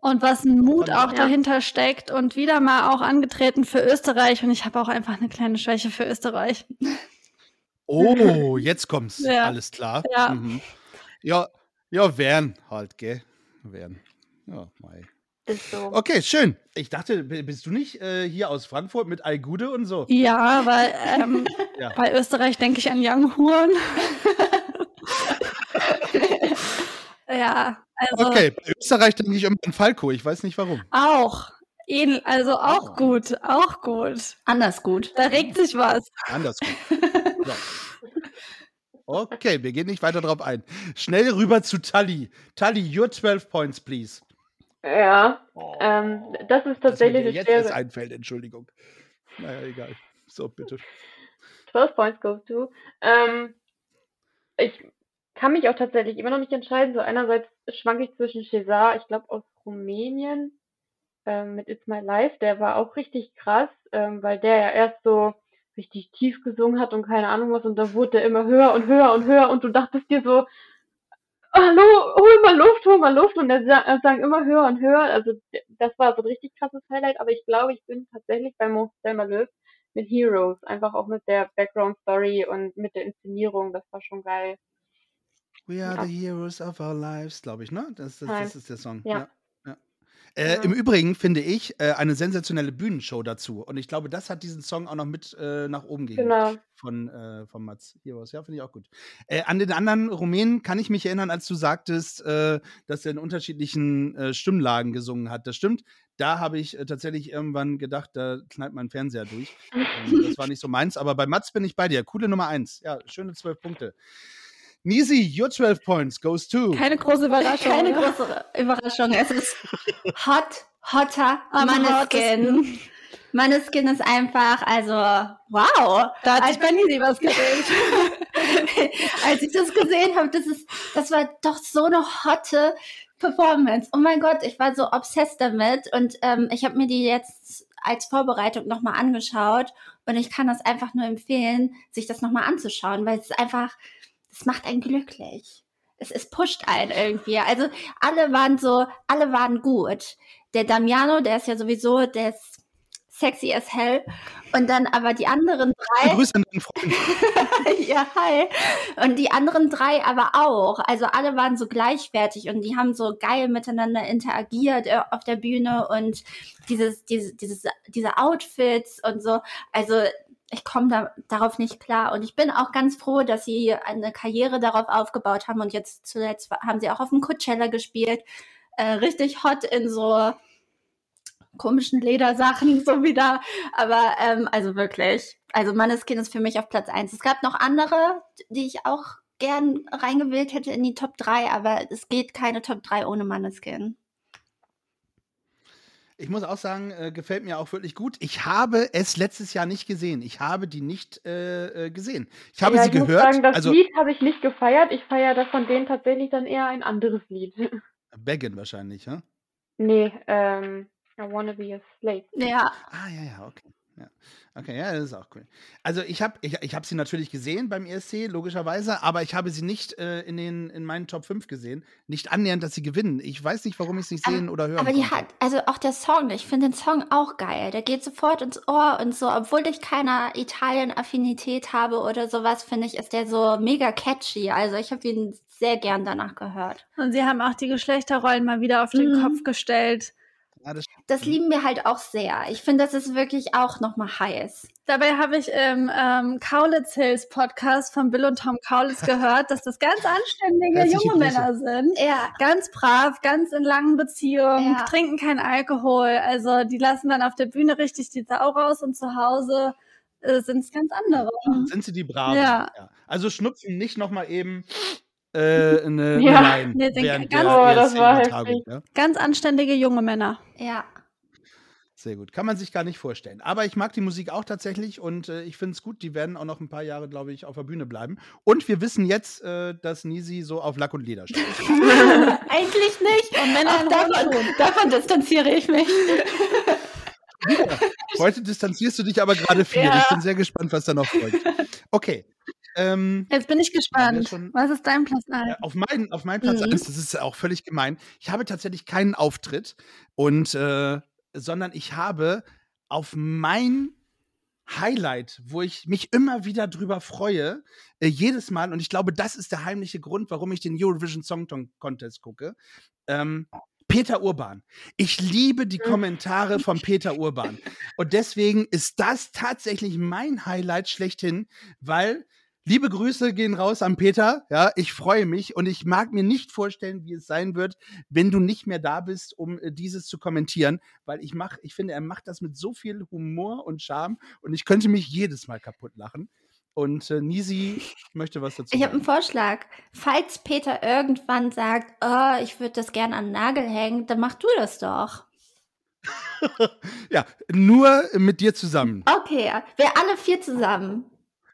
Und was ein Mut auch ja. dahinter steckt und wieder mal auch angetreten für Österreich und ich habe auch einfach eine kleine Schwäche für Österreich. Oh, (laughs) jetzt kommt's. Ja. Alles klar. Ja. Mhm. ja, ja, werden halt, gell? Werden. Ja, mei. Ist so. Okay, schön. Ich dachte, bist du nicht äh, hier aus Frankfurt mit Algude und so? Ja, weil ähm, (laughs) ja. bei Österreich denke ich an Young Huren. (laughs) ja, also. Okay, bei Österreich denke ich immer an Falco. Ich weiß nicht warum. Auch. Also auch oh. gut, auch gut. Anders gut. Da regt sich was. Anders gut. (laughs) So. Okay, wir gehen nicht weiter drauf ein. Schnell rüber zu Tully. Tully, your 12 points, please. Ja, oh, ähm, das ist tatsächlich das jetzt schwere. Einfällt, Entschuldigung. Naja, egal. So, bitte. 12 points go to. Ähm, ich kann mich auch tatsächlich immer noch nicht entscheiden. So einerseits schwanke ich zwischen Cesar, ich glaube aus Rumänien, ähm, mit It's My Life. Der war auch richtig krass, ähm, weil der ja erst so richtig tief gesungen hat und keine Ahnung was und da wurde der immer höher und höher und höher und du dachtest dir so, hallo, hol mal Luft, hol mal Luft. Und äh, sang immer höher und höher. Also das war so ein richtig krasses Highlight. Aber ich glaube, ich bin tatsächlich bei Mo Selma Löw mit Heroes. Einfach auch mit der Background Story und mit der Inszenierung. Das war schon geil. We are ja. the heroes of our lives, glaube ich, ne? Das, das, das, ist der Song. Ja. ja. Äh, ja. Im Übrigen finde ich äh, eine sensationelle Bühnenshow dazu. Und ich glaube, das hat diesen Song auch noch mit äh, nach oben gegeben. Genau. Von, äh, von Mats Heroes. Ja, finde ich auch gut. Äh, an den anderen Rumänen kann ich mich erinnern, als du sagtest, äh, dass er in unterschiedlichen Stimmlagen gesungen hat. Das stimmt. Da habe ich tatsächlich irgendwann gedacht, da knallt mein Fernseher durch. Ähm, das war (laughs) nicht so meins. Aber bei Mats bin ich bei dir. Coole Nummer eins. Ja, schöne zwölf Punkte. Nisi, your 12 points goes to. Keine große Überraschung. Keine oder? große Überraschung. Es ist hot, hotter Maneskin. Maneskin ist einfach, also, wow. Da hat sich bei Nisi was gedreht. (laughs) Als ich das gesehen habe, das ist, das war doch so eine hotte Performance. Oh mein Gott, ich war so obsessed damit und ähm, ich habe mir die jetzt als Vorbereitung nochmal angeschaut und ich kann das einfach nur empfehlen, sich das nochmal anzuschauen, weil es einfach, das macht einen glücklich. Es, es pusht einen irgendwie. Also alle waren so, alle waren gut. Der Damiano, der ist ja sowieso, der ist sexy as hell. Und dann aber die anderen drei. Grüße an deinen Freund. (laughs) ja, hi. Und die anderen drei aber auch. Also alle waren so gleichwertig und die haben so geil miteinander interagiert äh, auf der Bühne und dieses, diese, dieses, diese Outfits und so. Also ich komme da, darauf nicht klar. Und ich bin auch ganz froh, dass sie eine Karriere darauf aufgebaut haben. Und jetzt zuletzt haben sie auch auf dem Coachella gespielt. Äh, richtig hot in so komischen Ledersachen, (laughs) so wieder. Aber ähm, also wirklich, Also Manneskin ist für mich auf Platz 1. Es gab noch andere, die ich auch gern reingewählt hätte in die Top 3, aber es geht keine Top 3 ohne Manneskin. Ich muss auch sagen, äh, gefällt mir auch wirklich gut. Ich habe es letztes Jahr nicht gesehen. Ich habe die nicht äh, äh gesehen. Ich habe ja, sie ich gehört. Muss sagen, das also, Lied habe ich nicht gefeiert. Ich feiere von denen tatsächlich dann eher ein anderes Lied. (laughs) Beggin wahrscheinlich, ja? Nee, ähm, I wanna be a slave. Ja. Ah, ja, ja, okay. Ja. Okay, ja, das ist auch cool. Also ich habe ich, ich hab sie natürlich gesehen beim ESC, logischerweise, aber ich habe sie nicht äh, in, den, in meinen Top 5 gesehen. Nicht annähernd, dass sie gewinnen. Ich weiß nicht, warum ich es nicht sehen aber, oder hören Aber die hat, also auch der Song, ich finde den Song auch geil. Der geht sofort ins Ohr und so, obwohl ich keine Italien-Affinität habe oder sowas, finde ich, ist der so mega catchy. Also ich habe ihn sehr gern danach gehört. Und sie haben auch die Geschlechterrollen mal wieder auf den mhm. Kopf gestellt. Ja, das, das, lieben wir halt auch sehr. Ich finde, das ist wirklich auch nochmal heiß. Dabei habe ich im ähm, Kaulitz Hills Podcast von Bill und Tom Kaulitz gehört, dass das ganz anständige junge Männer sind. Ja. Ganz brav, ganz in langen Beziehungen, ja. trinken kein Alkohol. Also die lassen dann auf der Bühne richtig die Sau raus und zu Hause äh, sind es ganz andere. Sind sie die Braven? Ja. ja. Also schnupfen nicht nochmal eben äh, eine, (laughs) ja. Line nee, während ganz, der, oh, das war heftig. Ja? Ganz anständige junge Männer. Ja. Sehr gut. Kann man sich gar nicht vorstellen. Aber ich mag die Musik auch tatsächlich und äh, ich finde es gut. Die werden auch noch ein paar Jahre, glaube ich, auf der Bühne bleiben. Und wir wissen jetzt, äh, dass Nisi so auf Lack und Leder steht. (laughs) Eigentlich nicht. Und Männer davon, davon distanziere ich mich. Ja, heute distanzierst du dich aber gerade viel. Ja. Ich bin sehr gespannt, was da noch folgt. Okay, ähm, Jetzt bin ich gespannt. Schon, Was ist dein Platz 1? Äh, auf, mein, auf meinen Platz mhm. 1, das ist auch völlig gemein. Ich habe tatsächlich keinen Auftritt und äh, sondern ich habe auf mein Highlight, wo ich mich immer wieder drüber freue, äh, jedes Mal, und ich glaube, das ist der heimliche Grund, warum ich den Eurovision Song Contest gucke. Ähm, Peter Urban. Ich liebe die mhm. Kommentare von Peter Urban. (laughs) Und deswegen ist das tatsächlich mein Highlight schlechthin, weil Liebe Grüße gehen raus an Peter. Ja, ich freue mich und ich mag mir nicht vorstellen, wie es sein wird, wenn du nicht mehr da bist, um äh, dieses zu kommentieren, weil ich mach, ich finde, er macht das mit so viel Humor und Charme und ich könnte mich jedes Mal kaputt lachen. Und äh, Nisi (laughs) möchte was dazu. Ich habe einen Vorschlag. Falls Peter irgendwann sagt, oh, ich würde das gerne an den Nagel hängen, dann mach du das doch. (laughs) ja, nur mit dir zusammen. Okay, wir alle vier zusammen.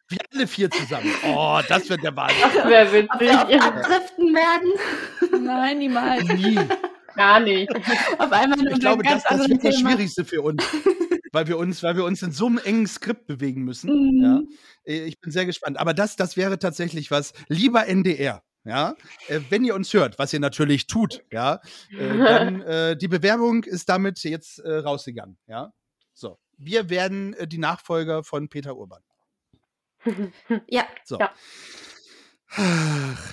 Wir alle vier zusammen. Oh, das wird der Wahnsinn. (laughs) Das wäre witzig. Ob wir abdriften werden? Nein, niemals. Nie. Gar nicht. Auf einmal ich glaube, das, das wird das Schwierigste für uns. weil wir uns, weil wir uns in so einem engen Skript bewegen müssen. Mhm. Ja. Äh, ich bin sehr gespannt. Aber das, das wäre tatsächlich was. Lieber NDR. Ja, äh, wenn ihr uns hört, was ihr natürlich tut, ja, äh, dann (laughs) äh, die Bewerbung ist damit jetzt äh, rausgegangen, ja. So, wir werden äh, die Nachfolger von Peter Urban. (laughs) ja. So. Ja.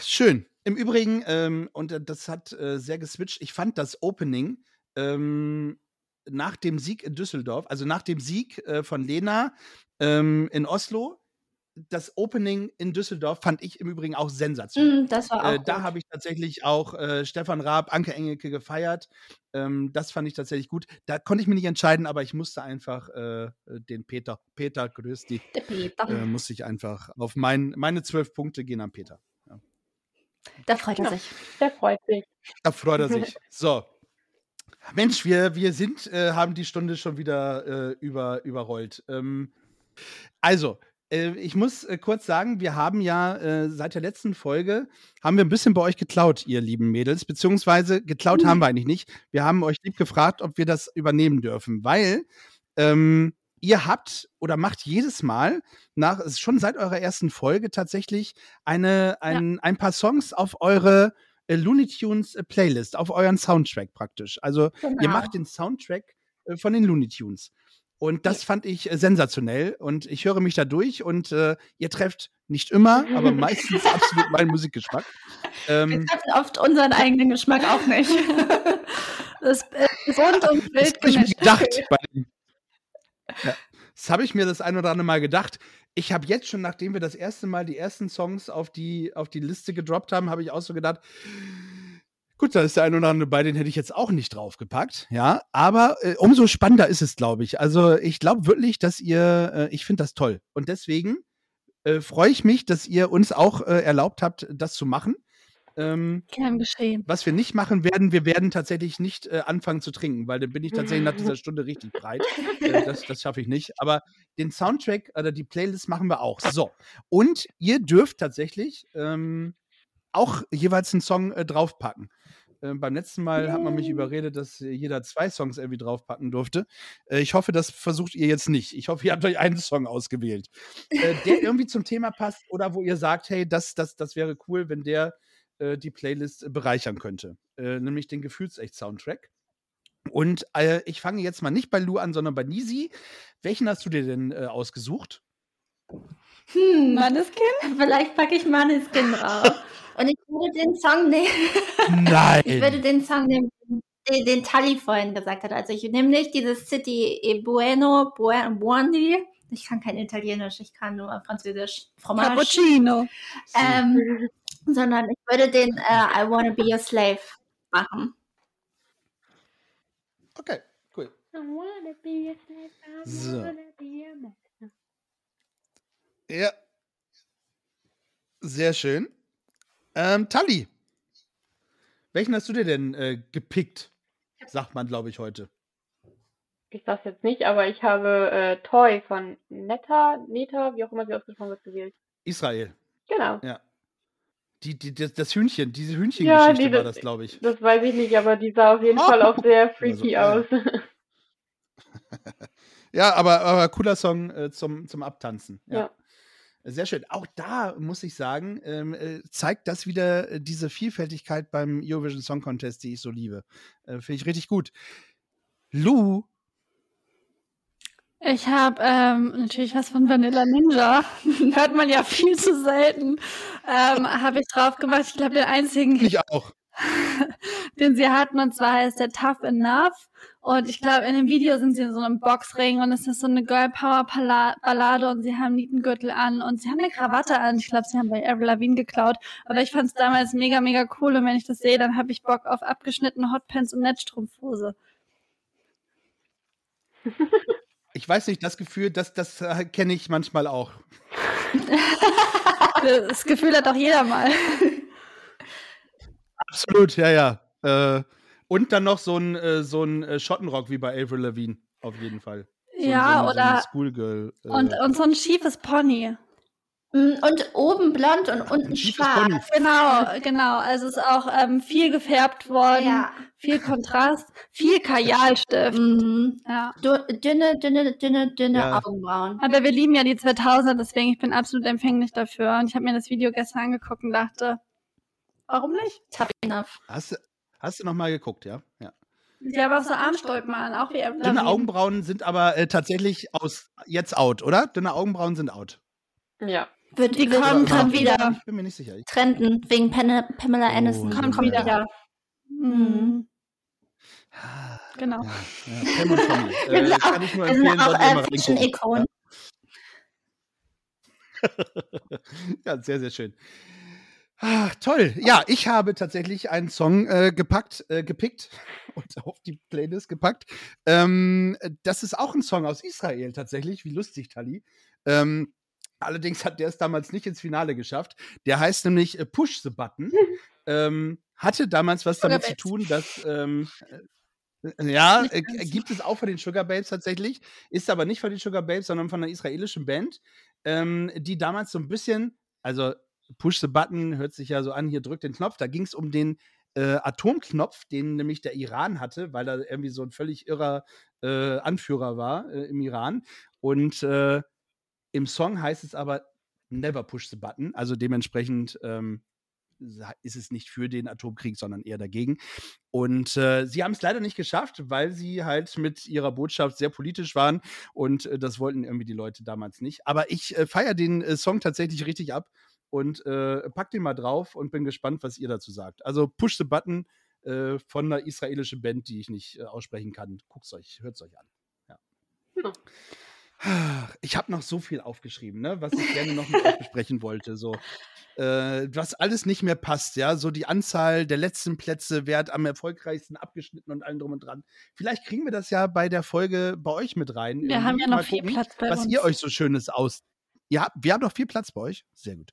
Schön. Im Übrigen, ähm, und äh, das hat äh, sehr geswitcht, ich fand das Opening ähm, nach dem Sieg in Düsseldorf, also nach dem Sieg äh, von Lena ähm, in Oslo, das Opening in Düsseldorf fand ich im Übrigen auch sensationell. Mm, das war auch äh, da habe ich tatsächlich auch äh, Stefan Raab, Anke Engelke gefeiert. Ähm, das fand ich tatsächlich gut. Da konnte ich mich nicht entscheiden, aber ich musste einfach äh, den Peter, Peter, grüß die, Der Peter. Äh, musste ich einfach auf mein, meine zwölf Punkte gehen an Peter. Ja. Da freut er sich. Der freut sich. Da freut er sich. (laughs) So. Mensch, wir, wir sind, äh, haben die Stunde schon wieder äh, über, überrollt. Ähm, also, äh, ich muss äh, kurz sagen, wir haben ja äh, seit der letzten Folge, haben wir ein bisschen bei euch geklaut, ihr lieben Mädels, beziehungsweise geklaut mhm. haben wir eigentlich nicht. Wir haben euch lieb gefragt, ob wir das übernehmen dürfen, weil ähm, ihr habt oder macht jedes Mal nach, schon seit eurer ersten Folge tatsächlich eine, ein, ja. ein paar Songs auf eure äh, Looney Tunes äh, Playlist, auf euren Soundtrack praktisch. Also genau. ihr macht den Soundtrack äh, von den Looney Tunes. Und das fand ich äh, sensationell und ich höre mich da durch und äh, ihr trefft nicht immer, aber (laughs) meistens absolut meinen Musikgeschmack. Ähm, Wir treffen oft unseren eigenen Geschmack auch nicht. (laughs) das ist rund und wild das ich mir gedacht. Dem, ja, das habe ich mir das ein oder andere Mal gedacht. Ich habe jetzt schon, nachdem wir das erste Mal die ersten Songs auf die, auf die Liste gedroppt haben, habe ich auch so gedacht, Gut, da ist der eine oder andere bei, den hätte ich jetzt auch nicht draufgepackt, ja. Aber äh, umso spannender ist es, glaube ich. Also ich glaube wirklich, dass ihr, äh, ich finde das toll. Und deswegen äh, freue ich mich, dass ihr uns auch äh, erlaubt habt, das zu machen. Ähm, Kein geschehen. Was wir nicht machen werden, wir werden tatsächlich nicht äh, anfangen zu trinken, weil dann bin ich tatsächlich nach dieser (laughs) Stunde richtig breit. Äh, das das schaffe ich nicht. Aber den Soundtrack oder die Playlist machen wir auch. So. Und ihr dürft tatsächlich ähm, auch jeweils einen Song äh, draufpacken. Äh, beim letzten Mal hat man mich überredet, dass jeder zwei Songs irgendwie draufpacken durfte. Äh, ich hoffe, das versucht ihr jetzt nicht. Ich hoffe, ihr habt euch einen Song ausgewählt, äh, der (laughs) irgendwie zum Thema passt oder wo ihr sagt, hey, das, das, das wäre cool, wenn der äh, die Playlist bereichern könnte. Äh, nämlich den Gefühlsecht-Soundtrack. Und äh, ich fange jetzt mal nicht bei Lou an, sondern bei Nisi. Welchen hast du dir denn äh, ausgesucht? Hm, Manneskin? Vielleicht packe ich Manneskin drauf. Und ich würde den Song nehmen. Nein. (laughs) ich würde den Song nehmen, den, den Tali vorhin gesagt hat. Also ich nehme nicht dieses City e Bueno, Buondi. Ich kann kein Italienisch, ich kann nur Französisch. Fromage. Cappuccino. Ähm, sondern ich würde den uh, I Wanna Be Your Slave machen. Okay, cool. I wanna be your slave, I so. wanna be your master. Ja. Sehr schön. Ähm, Tali, welchen hast du dir denn äh, gepickt? Sagt man, glaube ich, heute. Ich sag's jetzt nicht, aber ich habe äh, Toy von Netta, Neta, wie auch immer sie ausgesprochen wird, gewählt. Israel. Genau. Ja. Die, die, das, das Hühnchen, diese Hühnchengeschichte ja, die, war das, glaube ich. Das weiß ich nicht, aber die sah auf jeden oh, (laughs) Fall auch sehr freaky also, aus. (laughs) ja, aber, aber cooler Song äh, zum, zum Abtanzen. Ja. ja. Sehr schön. Auch da muss ich sagen, ähm, äh, zeigt das wieder äh, diese Vielfältigkeit beim Eurovision Song Contest, die ich so liebe. Äh, Finde ich richtig gut. Lou ich habe ähm, natürlich was von Vanilla Ninja. (laughs) Hört man ja viel zu selten. Ähm, (laughs) habe ich drauf gemacht. Ich glaube, den einzigen. Ich auch. (laughs) den sie hatten, und zwar heißt der Tough Enough. Und ich glaube, in dem Video sind sie in so einem Boxring und es ist so eine Girl Power Ballade und sie haben Nietengürtel an und sie haben eine Krawatte an. Ich glaube, sie haben bei Avril Lavigne geklaut. Aber ich fand es damals mega, mega cool und wenn ich das sehe, dann habe ich Bock auf abgeschnittene Hotpants und Netzstrumpfhose. Ich weiß nicht, das Gefühl, das, das äh, kenne ich manchmal auch. (laughs) das Gefühl hat auch jeder mal. Absolut, ja, ja. Äh, und dann noch so ein, äh, so ein äh, Schottenrock wie bei Avril Lavigne, auf jeden Fall. So, ja, so ein, oder. So Schoolgirl. Äh, und, und so ein schiefes Pony. Mm, und oben blond und unten schwarz. Genau, genau. Also es ist auch ähm, viel gefärbt worden, ja. viel Kontrast, viel Kajalstift. Mhm. Ja. Dünne, dünne, dünne, dünne ja. Augenbrauen. Aber wir lieben ja die 2000, deswegen ich bin absolut empfänglich dafür. Und ich habe mir das Video gestern angeguckt und dachte, warum nicht? Tough enough. Hast du, hast du noch mal geguckt, ja? Ja. Sie haben auch so Armstolpen an, auch wie Dünne Augenbrauen sind aber äh, tatsächlich aus jetzt out, oder? Dünne Augenbrauen sind out. Ja. Wird, die kommen, kommt wieder. Ich bin mir nicht sicher. Ich Trenden wegen Pamela, Pamela oh, Anderson. Kommt ja. wieder. Mhm. Genau. Ja, ja. Pam und Tommy. (laughs) äh, genau. Kann ich nur empfehlen, auch, äh, Fiction-Ikonen. (laughs) ja, sehr, sehr schön. Ach, toll. Ja, ich habe tatsächlich einen Song äh, gepackt, äh, gepickt (laughs) und auf die Playlist gepackt. Ähm, das ist auch ein Song aus Israel tatsächlich. Wie lustig, Tali. Ähm, Allerdings hat der es damals nicht ins Finale geschafft. Der heißt nämlich äh, Push the Button. (laughs) ähm, hatte damals was damit zu tun, dass ähm, äh, ja, äh, gibt es auch von den Sugar Babes tatsächlich, ist aber nicht von den Sugar Babes, sondern von einer israelischen Band, ähm, die damals so ein bisschen, also Push the Button hört sich ja so an, hier drückt den Knopf, da ging es um den äh, Atomknopf, den nämlich der Iran hatte, weil da irgendwie so ein völlig irrer äh, Anführer war äh, im Iran. Und äh, im Song heißt es aber Never Push the Button, also dementsprechend ähm, ist es nicht für den Atomkrieg, sondern eher dagegen. Und äh, sie haben es leider nicht geschafft, weil sie halt mit ihrer Botschaft sehr politisch waren und äh, das wollten irgendwie die Leute damals nicht. Aber ich äh, feiere den äh, Song tatsächlich richtig ab und äh, pack den mal drauf und bin gespannt, was ihr dazu sagt. Also Push the Button äh, von einer israelischen Band, die ich nicht aussprechen kann. Guckt euch, hört es euch an. Ja. Hm. (sighs) Ich habe noch so viel aufgeschrieben, ne, was ich gerne noch mit euch besprechen wollte. So, äh, was alles nicht mehr passt, ja, so die Anzahl der letzten Plätze, wer hat am erfolgreichsten abgeschnitten und allem drum und dran. Vielleicht kriegen wir das ja bei der Folge bei euch mit rein. Wir haben ja noch viel Platz bei was uns. ihr euch so Schönes aus. Ja, wir haben noch viel Platz bei euch. Sehr gut.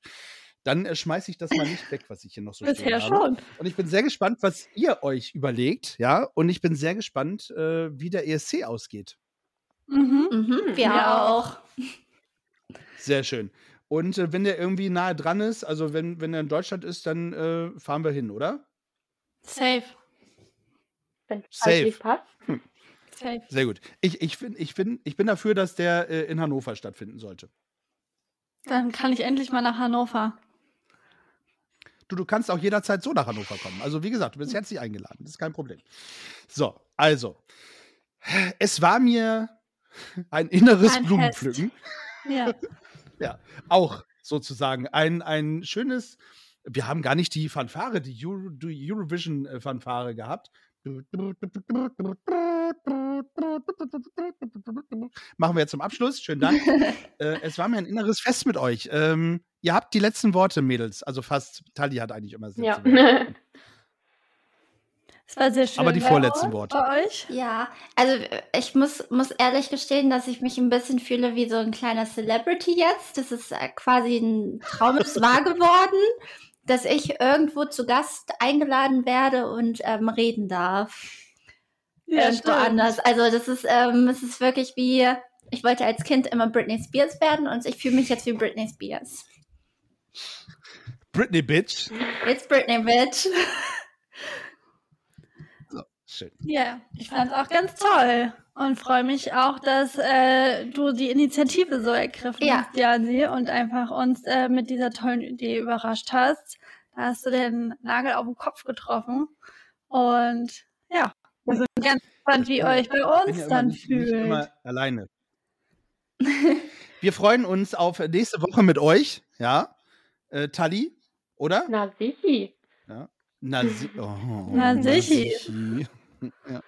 Dann äh, schmeiße ich das mal nicht weg, was ich hier noch so Bisher habe. schon. Und ich bin sehr gespannt, was ihr euch überlegt, ja. Und ich bin sehr gespannt, äh, wie der ESC ausgeht. Mhm. Mhm, wir ja. auch. Sehr schön. Und äh, wenn der irgendwie nahe dran ist, also wenn, wenn er in Deutschland ist, dann äh, fahren wir hin, oder? Safe. Wenn Safe. passt. Hm. Safe. Sehr gut. Ich, ich, find, ich, find, ich bin dafür, dass der äh, in Hannover stattfinden sollte. Dann kann ich endlich mal nach Hannover. Du, du kannst auch jederzeit so nach Hannover kommen. Also, wie gesagt, du bist herzlich eingeladen. Das ist kein Problem. So, also. Es war mir ein inneres ein Blumenpflücken. Ja. (laughs) ja, auch sozusagen ein, ein schönes. Wir haben gar nicht die Fanfare, die, Euro, die Eurovision-Fanfare gehabt. Machen wir jetzt zum Abschluss. Schönen Dank. (laughs) äh, es war mir ein inneres Fest mit euch. Ähm, ihr habt die letzten Worte, Mädels. Also fast. Tali hat eigentlich immer das letzte ja. (laughs) Es war sehr schön. Aber die vorletzten Worte. Bei euch? Ja, also ich muss, muss ehrlich gestehen, dass ich mich ein bisschen fühle wie so ein kleiner Celebrity jetzt. Das ist äh, quasi ein Traum ist wahr geworden, dass ich irgendwo zu Gast eingeladen werde und ähm, reden darf. Ja, irgendwo stimmt. anders. Also das ist, ähm, es ist wirklich wie, ich wollte als Kind immer Britney Spears werden und ich fühle mich jetzt wie Britney Spears. Britney Bitch. It's Britney Bitch. (laughs) Schön. Ja, ich fand es auch ganz toll und freue mich auch, dass äh, du die Initiative so ergriffen ja. hast, Jansi, und einfach uns äh, mit dieser tollen Idee überrascht hast. Da hast du den Nagel auf den Kopf getroffen. Und ja, wir sind ganz gespannt, wie ihr euch bei uns ja dann nicht, fühlt. Nicht immer alleine. (laughs) wir freuen uns auf nächste Woche mit euch, ja. Äh, Tali, oder? Na, sichi. Ja. Na, si (laughs) oh, na, sichi. Ja.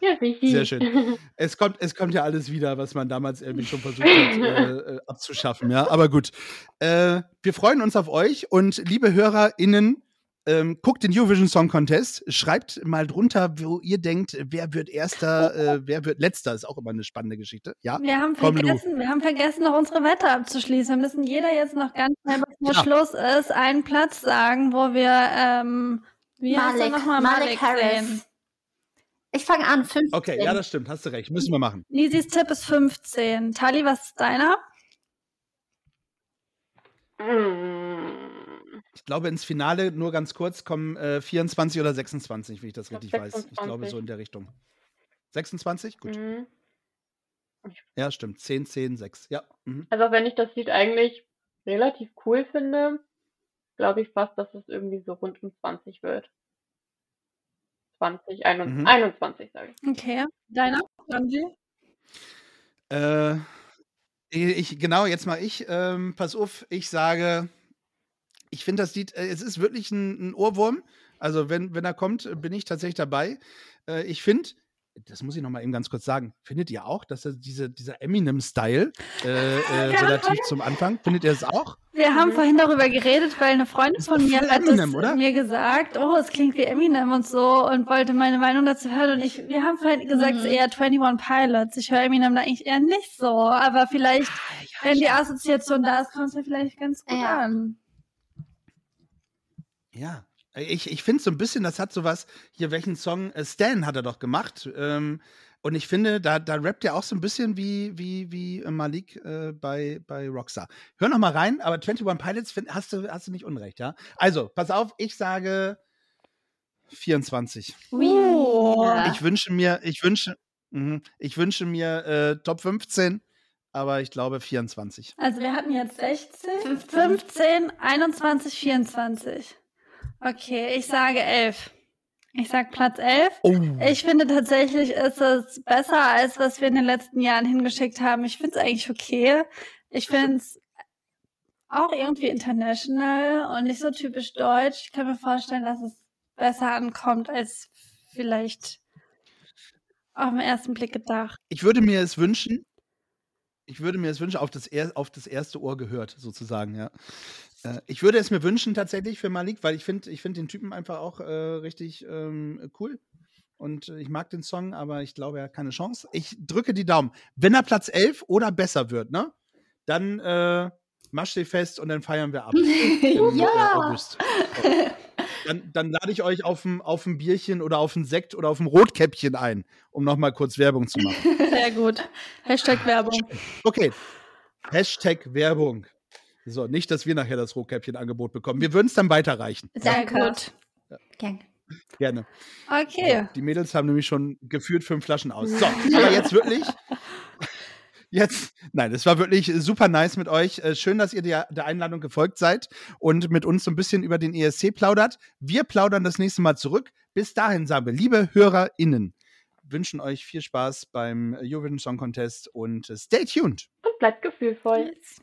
ja, Sehr schön. Es kommt, es kommt ja alles wieder, was man damals irgendwie schon versucht hat (laughs) äh, äh, abzuschaffen. Ja, aber gut. Äh, wir freuen uns auf euch und liebe HörerInnen, ähm, guckt den Eurovision Song Contest, schreibt mal drunter, wo ihr denkt, wer wird Erster, äh, wer wird Letzter. Ist auch immer eine spannende Geschichte. Ja, wir haben, vergessen, wir haben vergessen, noch unsere Wette abzuschließen. Wir müssen jeder jetzt noch ganz schnell, bevor ja. Schluss ist, einen Platz sagen, wo wir, ähm, wie Malik, heißt nochmal, Malik, Malik Harris. Sehen. Ich fange an, 15. Okay, ja, das stimmt, hast du recht. Müssen wir machen. Lisis Tipp ist 15. Tali, was ist deiner? Ich glaube, ins Finale, nur ganz kurz, kommen äh, 24 oder 26, wenn ich das richtig 26. weiß. Ich glaube, so in der Richtung. 26? Gut. Mhm. Ja, stimmt. 10, 10, 6. Ja. Mhm. Also, wenn ich das Lied eigentlich relativ cool finde, glaube ich fast, dass es irgendwie so rund um 20 wird. 2021, mhm. sage ich. Okay, deiner, Angie? Äh, ich, genau, jetzt mal ich. Ähm, pass auf, ich sage, ich finde das Lied, äh, es ist wirklich ein, ein, Ohrwurm. Also, wenn, wenn er kommt, bin ich tatsächlich dabei. Äh, ich finde, das muss ich noch mal eben ganz kurz sagen. Findet ihr auch, dass er diese, dieser Eminem-Style äh, (laughs) äh, relativ zum Anfang, findet ihr es auch? Wir haben vorhin darüber geredet, weil eine Freundin von mir hat Eminem, mir gesagt, oh, es klingt wie Eminem und so und wollte meine Meinung dazu hören und ich, wir haben vorhin gesagt, mhm. eher 21 Pilots. Ich höre Eminem da eigentlich eher nicht so, aber vielleicht, ja, ja, wenn die Assoziation da ist, kommt es mir vielleicht ganz gut ja. an. Ja, ich, ich finde so ein bisschen, das hat sowas, hier welchen Song, äh, Stan hat er doch gemacht. Ähm, und ich finde, da, da rappt er auch so ein bisschen wie, wie, wie äh, Malik äh, bei, bei Rockstar. Hör noch mal rein, aber 21 Pilots find, hast, du, hast du nicht unrecht, ja? Also, pass auf, ich sage 24. Uh. Ich wünsche mir, ich wünsche, mh, ich wünsche mir äh, Top 15 aber ich glaube 24. Also wir hatten jetzt 16, 15, 21, 24. Okay, ich sage elf. Ich sag Platz elf. Oh. Ich finde tatsächlich ist es besser, als was wir in den letzten Jahren hingeschickt haben. Ich finde es eigentlich okay. Ich finde es auch irgendwie international und nicht so typisch deutsch. Ich kann mir vorstellen, dass es besser ankommt als vielleicht auf den ersten Blick gedacht. Ich würde mir es wünschen, Ich würde mir das wünschen, auf das, er auf das erste Ohr gehört, sozusagen, ja. Äh, ich würde es mir wünschen tatsächlich für Malik, weil ich finde ich find den Typen einfach auch äh, richtig ähm, cool. Und ich mag den Song, aber ich glaube, er hat keine Chance. Ich drücke die Daumen. Wenn er Platz 11 oder besser wird, ne? Dann äh, masch dich fest und dann feiern wir ab. (laughs) Im, ja. August. Dann, dann, lade ich euch auf ein, auf ein Bierchen oder auf ein Sekt oder auf ein Rotkäppchen ein, um nochmal kurz Werbung zu machen. (laughs) Sehr gut. Hashtag Werbung. Okay. Hashtag Werbung. So, nicht, dass wir nachher das Rotkäppchen-Angebot bekommen. Wir würden es dann weiterreichen. Sehr ja. gut. Ja. Gerne. Gerne. Okay. die Mädels haben nämlich schon geführt fünf Flaschen aus. So, (laughs) aber jetzt wirklich. Jetzt, nein, es war wirklich super nice mit euch. Äh, schön, dass ihr der, der, Einladung gefolgt seid und mit uns so ein bisschen über den ESC plaudert. Wir plaudern das nächste Mal zurück. Bis dahin sagen wir, liebe HörerInnen, wünschen euch viel Spaß beim Eurovision Song Contest und stay tuned. Und bleibt gefühlvoll. Yes.